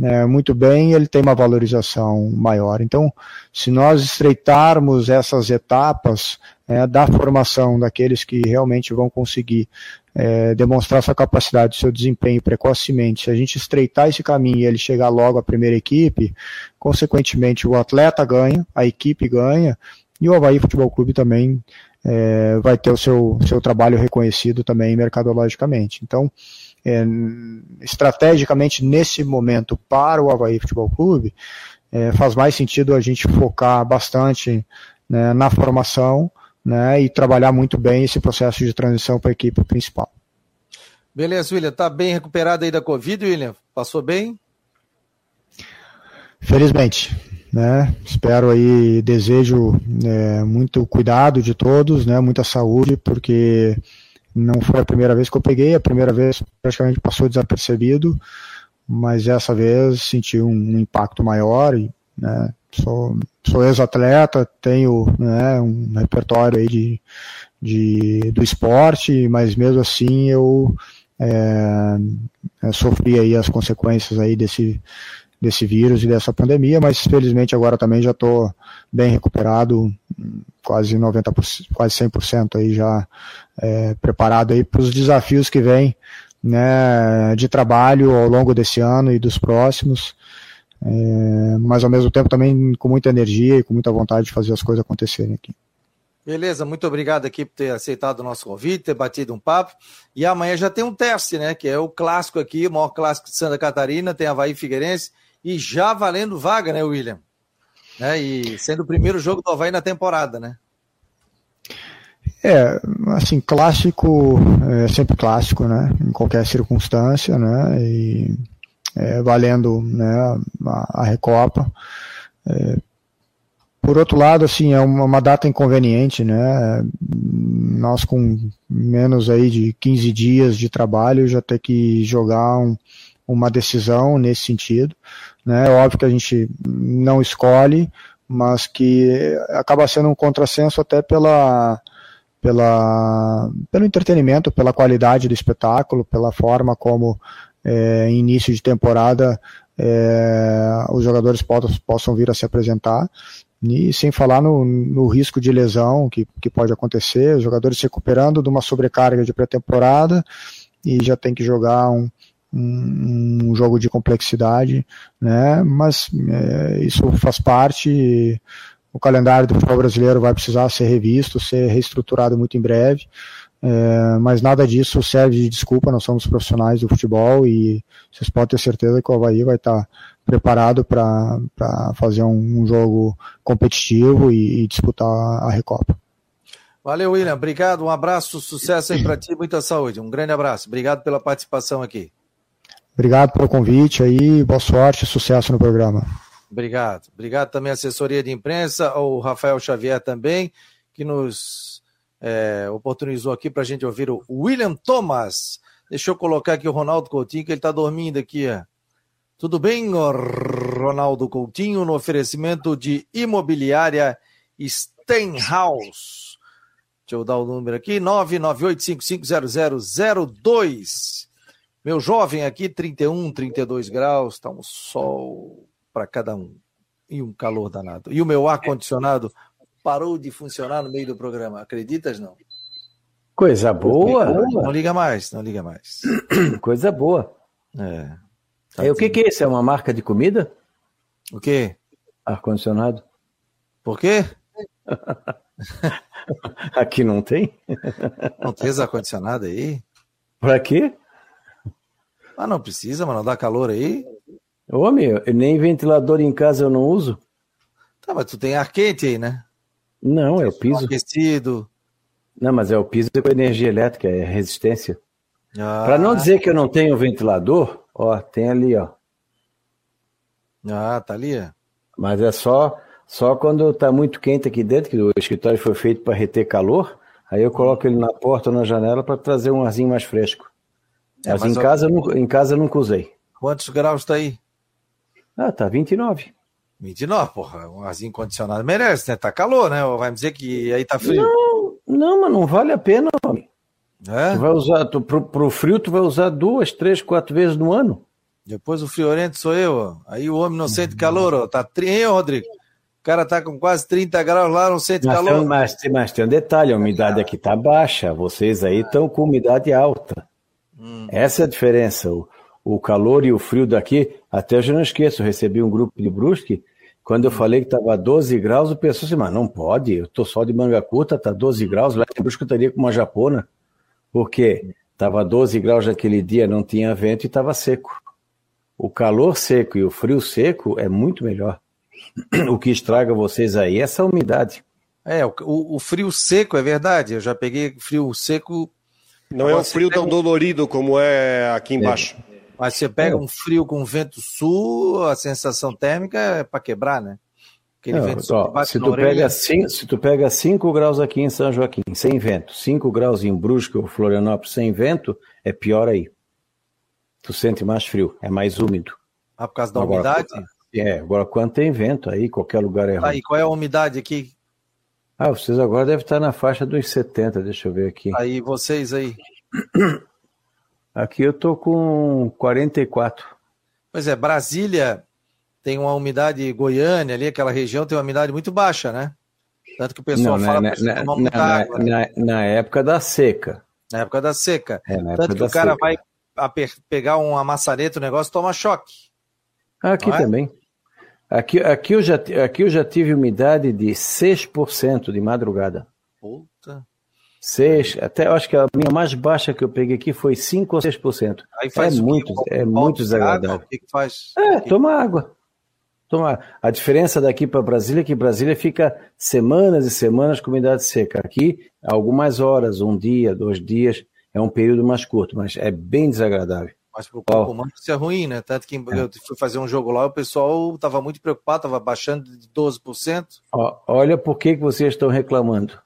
é, muito bem, ele tem uma valorização maior. Então, se nós estreitarmos essas etapas é, da formação daqueles que realmente vão conseguir é, demonstrar sua capacidade, seu desempenho precocemente, se a gente estreitar esse caminho e ele chegar logo à primeira equipe, consequentemente o atleta ganha, a equipe ganha, e o Havaí Futebol Clube também é, vai ter o seu, seu trabalho reconhecido também mercadologicamente. Então, é, estrategicamente nesse momento para o Havaí Futebol Clube, é, faz mais sentido a gente focar bastante né, na formação né, e trabalhar muito bem esse processo de transição para a equipe principal. Beleza, William. Tá bem recuperado aí da Covid, William? Passou bem? Felizmente. Né? Espero aí, desejo é, muito cuidado de todos, né? muita saúde, porque não foi a primeira vez que eu peguei, a primeira vez praticamente passou desapercebido, mas essa vez senti um, um impacto maior e né, sou, sou ex-atleta, tenho né, um repertório aí de, de, do esporte, mas mesmo assim eu é, sofri aí as consequências aí desse, desse vírus e dessa pandemia, mas felizmente agora também já estou bem recuperado, quase 90%, quase 100% aí já é, preparado aí para os desafios que vêm né, de trabalho ao longo desse ano e dos próximos, é, mas ao mesmo tempo também com muita energia e com muita vontade de fazer as coisas acontecerem aqui. Beleza, muito obrigado aqui por ter aceitado o nosso convite, ter batido um papo. E amanhã já tem um teste, né? Que é o clássico aqui, o maior clássico de Santa Catarina, tem Havaí Figueirense e já valendo vaga, né, William? Né, e sendo o primeiro jogo do Havaí na temporada, né? É, assim, clássico é sempre clássico, né? Em qualquer circunstância, né? E é, valendo né, a, a Recopa. É, por outro lado, assim, é uma, uma, data inconveniente, né? Nós com menos aí de 15 dias de trabalho já ter que jogar um, uma decisão nesse sentido. Né? É óbvio que a gente não escolhe, mas que acaba sendo um contrassenso até pela, pela, pelo entretenimento, pela qualidade do espetáculo, pela forma como é, em início de temporada é, os jogadores possam, possam vir a se apresentar. E sem falar no, no risco de lesão que, que pode acontecer, os jogadores se recuperando de uma sobrecarga de pré-temporada e já tem que jogar um, um, um jogo de complexidade, né? Mas é, isso faz parte. O calendário do futebol brasileiro vai precisar ser revisto, ser reestruturado muito em breve. É, mas nada disso serve de desculpa, nós somos profissionais do futebol e vocês podem ter certeza que o Havaí vai estar preparado para fazer um, um, jogo competitivo e, e disputar a Recopa. Valeu, William. Obrigado. Um abraço, sucesso aí para ti, muita saúde. Um grande abraço. Obrigado pela participação aqui. Obrigado pelo convite aí, boa sorte, sucesso no programa. Obrigado. Obrigado também à assessoria de imprensa, ao Rafael Xavier também, que nos é, oportunizou aqui para a gente ouvir o William Thomas. Deixa eu colocar aqui o Ronaldo Coutinho, que ele está dormindo aqui. Ó. Tudo bem, Ronaldo Coutinho, no oferecimento de imobiliária Stenhouse. Deixa eu dar o número aqui, 998550002. Meu jovem aqui, 31, 32 graus, tá um sol para cada um. E um calor danado. E o meu ar-condicionado parou de funcionar no meio do programa. Acreditas, não? Coisa boa. Não liga mais, não liga mais. Coisa boa. É. Tá o que, que é isso? É uma marca de comida? O quê? Ar-condicionado. Por quê? Aqui não tem? Não tem ar-condicionado aí? Pra quê? Ah, não precisa, mas não dá calor aí? Ô, meu, nem ventilador em casa eu não uso. Tá, mas tu tem ar quente aí, né? Não, é o piso. Aquecido. Não, mas é o piso com energia elétrica, é resistência. Ah. Para não dizer que eu não tenho ventilador, ó, tem ali, ó. Ah, tá ali. Mas é só só quando tá muito quente aqui dentro, que o escritório foi feito para reter calor, aí eu coloco ele na porta ou na janela para trazer um arzinho mais fresco. É, mas, mas em, eu... casa, eu, em casa eu nunca usei. Quantos graus tá aí? Ah, tá 29. 29, porra, um arzinho condicionado merece, né? Tá calor, né? Vai me dizer que aí tá frio. Não, não mas não vale a pena, homem. É? Tu vai usar, tu, pro, pro frio tu vai usar duas, três, quatro vezes no ano. Depois o friorento sou eu, ó. Aí o homem não sente calor, ó. Tá tri, hein, Rodrigo? O cara tá com quase 30 graus lá, não sente mas calor. Tem, mas, mas tem um detalhe, a umidade aqui tá baixa. Vocês aí estão com umidade alta. Hum. Essa é a diferença. O, o calor e o frio daqui, até eu já não esqueço, recebi um grupo de Brusque quando eu falei que estava 12 graus, o pessoal disse, mas não pode, eu tô só de manga curta, tá 12 graus, lá em Brusque eu estaria com uma japona, porque estava 12 graus naquele dia, não tinha vento e estava seco. O calor seco e o frio seco é muito melhor. O que estraga vocês aí é essa umidade. É, o, o frio seco é verdade, eu já peguei frio seco. Não é o frio tão dolorido como é aqui embaixo. É. Mas você pega um frio com vento sul, a sensação térmica é para quebrar, né? Aquele Não, vento sul se, tu pega cinco, se tu pega 5 graus aqui em São Joaquim, sem vento, 5 graus em Brusque ou Florianópolis sem vento, é pior aí. Tu sente mais frio, é mais úmido. Ah, por causa da agora, umidade? É, agora quando tem vento aí, qualquer lugar é ruim. Aí, qual é a umidade aqui? Ah, vocês agora devem estar na faixa dos 70, deixa eu ver aqui. Aí, vocês aí? Aqui eu tô com 44. Pois é, Brasília tem uma umidade, Goiânia ali, aquela região tem uma umidade muito baixa, né? Tanto que o pessoal não, fala na, na, tomar muita na, água. Né? Na, época da seca. Na época da seca. É, Tanto que o cara seca. vai pegar uma maçaneta, o negócio toma choque. Aqui é? também. Aqui, aqui, eu já, aqui eu já tive umidade de 6% de madrugada. Puta. 6, até eu acho que a minha mais baixa que eu peguei aqui foi 5 ou 6%. Aí faz é muito, é muito desagradável. O que, que faz? É, toma água. Toma. A diferença daqui para Brasília é que Brasília fica semanas e semanas com umidade seca. Aqui, algumas horas, um dia, dois dias, é um período mais curto, mas é bem desagradável. Mas para o corpo humano isso é ruim, né? Tanto que é. eu fui fazer um jogo lá, o pessoal estava muito preocupado, estava baixando de 12%. Ó, olha por que, que vocês estão reclamando.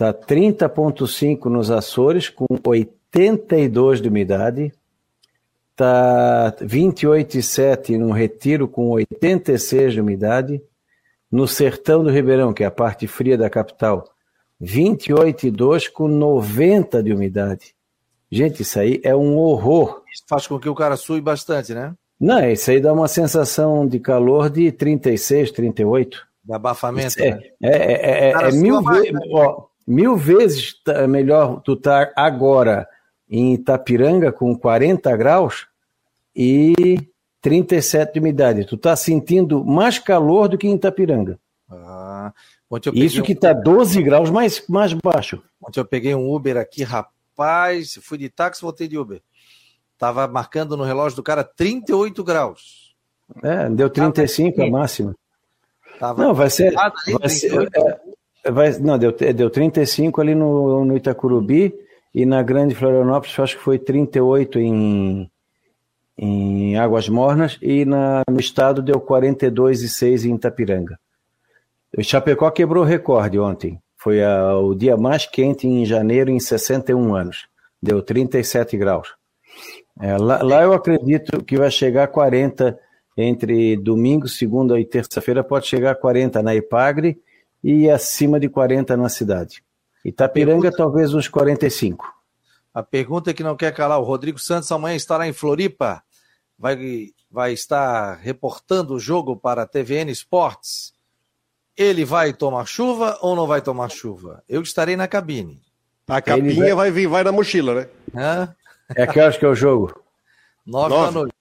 Está 30,5 nos Açores, com 82 de umidade. Está 28,7 no Retiro, com 86 de umidade. No Sertão do Ribeirão, que é a parte fria da capital, 28,2 com 90 de umidade. Gente, isso aí é um horror. Isso faz com que o cara sue bastante, né? Não, isso aí dá uma sensação de calor de 36, 38. De abafamento. É, né? é, é, é, é mil vezes mil vezes melhor tu estar tá agora em Itapiranga com 40 graus e 37 de umidade. Tu tá sentindo mais calor do que em Itapiranga. Ah, Isso que está 12 graus mais, mais baixo. Ontem eu peguei um Uber aqui, rapaz, fui de táxi, voltei de Uber. Tava marcando no relógio do cara 38 graus. É, deu 35 a máxima. Tava Não, vai ser, vai ser é, Vai, não, deu, deu 35 ali no, no Itacurubi e na Grande Florianópolis acho que foi 38 em, em Águas Mornas e na, no estado deu 42,6 em Itapiranga. O Chapecó quebrou recorde ontem. Foi a, o dia mais quente em janeiro em 61 anos. Deu 37 graus. É, lá, lá, eu acredito que vai chegar a 40 entre domingo, segunda e terça-feira, pode chegar a 40 na Ipagre e acima de 40 na cidade. Itapiranga, pergunta... talvez uns 45. A pergunta é que não quer calar, o Rodrigo Santos amanhã estará em Floripa, vai, vai estar reportando o jogo para a TVN Esportes. Ele vai tomar chuva ou não vai tomar chuva? Eu estarei na cabine. A cabine vai... vai vir, vai na mochila, né? Hã? É que eu acho que é o jogo. Nove, Nove. da noite.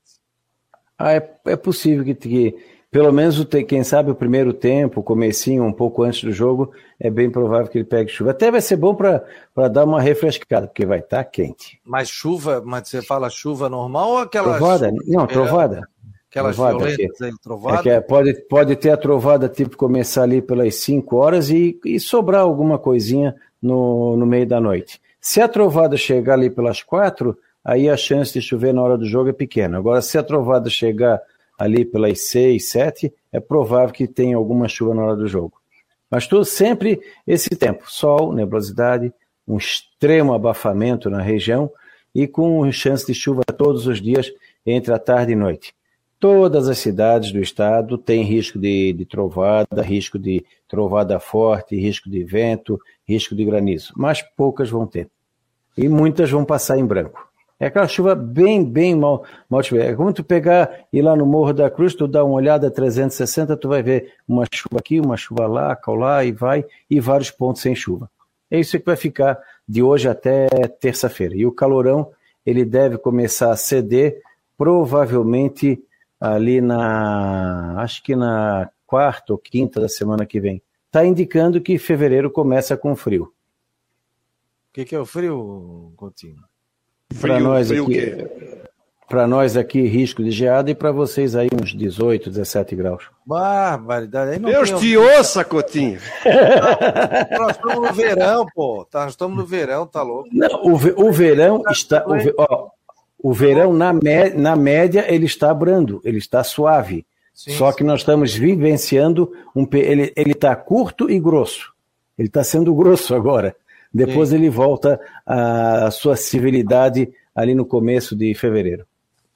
Ah, é, é possível que, que pelo menos, quem sabe, o primeiro tempo, o comecinho, um pouco antes do jogo, é bem provável que ele pegue chuva. Até vai ser bom para dar uma refrescada, porque vai estar tá quente. Mas chuva, mas você fala chuva normal ou aquela. Trovada? Não, trovada. Aquelas trovada, violentas aí, trovada? É, é pode, pode ter a trovada, tipo, começar ali pelas 5 horas e, e sobrar alguma coisinha no, no meio da noite. Se a trovada chegar ali pelas 4, aí a chance de chover na hora do jogo é pequena. Agora, se a trovada chegar ali pelas 6, 7, é provável que tenha alguma chuva na hora do jogo. Mas tudo sempre esse tempo: sol, nebulosidade, um extremo abafamento na região e com chance de chuva todos os dias entre a tarde e noite. Todas as cidades do estado têm risco de, de trovada, risco de trovada forte, risco de vento, risco de granizo, mas poucas vão ter. E muitas vão passar em branco. É aquela chuva bem, bem mal, mal É como tu pegar, ir lá no Morro da Cruz, tu dá uma olhada 360, tu vai ver uma chuva aqui, uma chuva lá, colar e vai, e vários pontos sem chuva. É isso que vai ficar de hoje até terça-feira. E o calorão, ele deve começar a ceder, provavelmente ali na, acho que na quarta ou quinta da semana que vem. Está indicando que fevereiro começa com frio. O que, que é o frio, Coutinho? Para nós aqui, para nós aqui risco de geada e para vocês aí uns 18, 17 graus. Barbaridade. Aí não Deus te ouça, Cotinho. Nós estamos no verão, pô. Tá, nós estamos no verão, tá louco. Não, o, o verão está. O, ó, o verão, na, me, na média, ele está brando, ele está suave. Sim, Só sim. que nós estamos vivenciando um. Ele está curto e grosso. Ele está sendo grosso agora. Depois Sim. ele volta à sua civilidade ali no começo de fevereiro.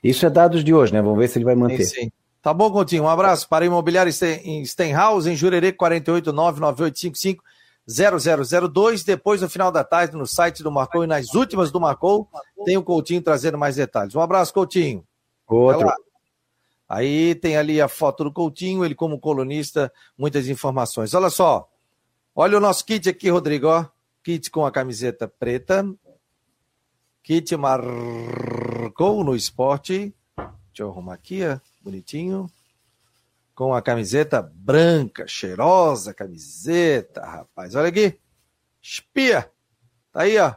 Isso é dados de hoje, né? Vamos ver se ele vai manter. Sim, sim. Tá bom, Coutinho. Um abraço para a Imobiliária Stenhouse, em Jurerê, 48998550002. Depois, no final da tarde, no site do Marcou e nas últimas do Marcou, tem o Coutinho trazendo mais detalhes. Um abraço, Coutinho. Outro. Aí tem ali a foto do Coutinho, ele como colunista, muitas informações. Olha só. Olha o nosso kit aqui, Rodrigo. Ó kit com a camiseta preta, kit marcou no esporte, deixa eu arrumar aqui, ó, bonitinho, com a camiseta branca, cheirosa camiseta, rapaz, olha aqui, espia, tá aí, ó,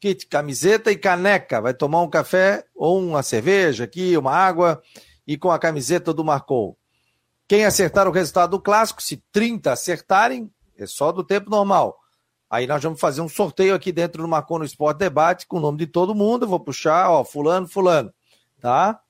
kit camiseta e caneca, vai tomar um café ou uma cerveja aqui, uma água, e com a camiseta do Marcou. Quem acertar o resultado do clássico, se 30 acertarem, é só do tempo normal. Aí nós vamos fazer um sorteio aqui dentro do Marcon no Esporte Debate com o nome de todo mundo. Eu vou puxar, ó, fulano, fulano, tá?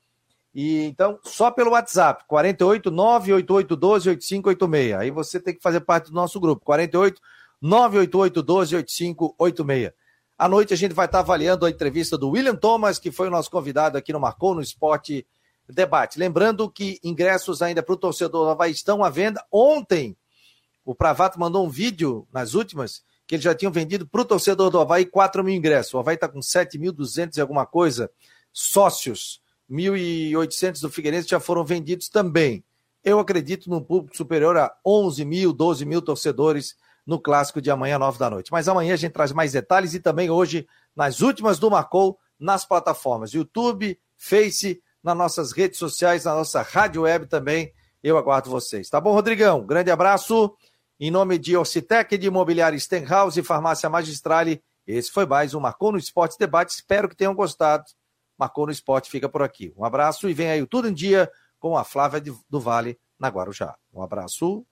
E então, só pelo WhatsApp, 48 98812 8586. Aí você tem que fazer parte do nosso grupo, 48 98812 8586. À noite a gente vai estar avaliando a entrevista do William Thomas, que foi o nosso convidado aqui no Marcon no Esporte Debate. Lembrando que ingressos ainda para o torcedor do Havaí estão à venda. Ontem, o Pravato mandou um vídeo nas últimas que eles já tinham vendido para o torcedor do Havaí 4 mil ingressos. O Havaí está com 7.200 e alguma coisa sócios. 1.800 do Figueirense já foram vendidos também. Eu acredito num público superior a 11 mil, 12 mil torcedores no clássico de amanhã, 9 da noite. Mas amanhã a gente traz mais detalhes e também hoje, nas últimas do Marcou, nas plataformas YouTube, Face, nas nossas redes sociais, na nossa rádio web também. Eu aguardo vocês. Tá bom, Rodrigão? Grande abraço. Em nome de Ocitec, de Imobiliária Stenhouse e Farmácia Magistrale, esse foi mais um Marcou no Esporte Debate. Espero que tenham gostado. Marcou no Esporte fica por aqui. Um abraço e vem aí o Tudo em Dia com a Flávia do Vale na Guarujá. Um abraço.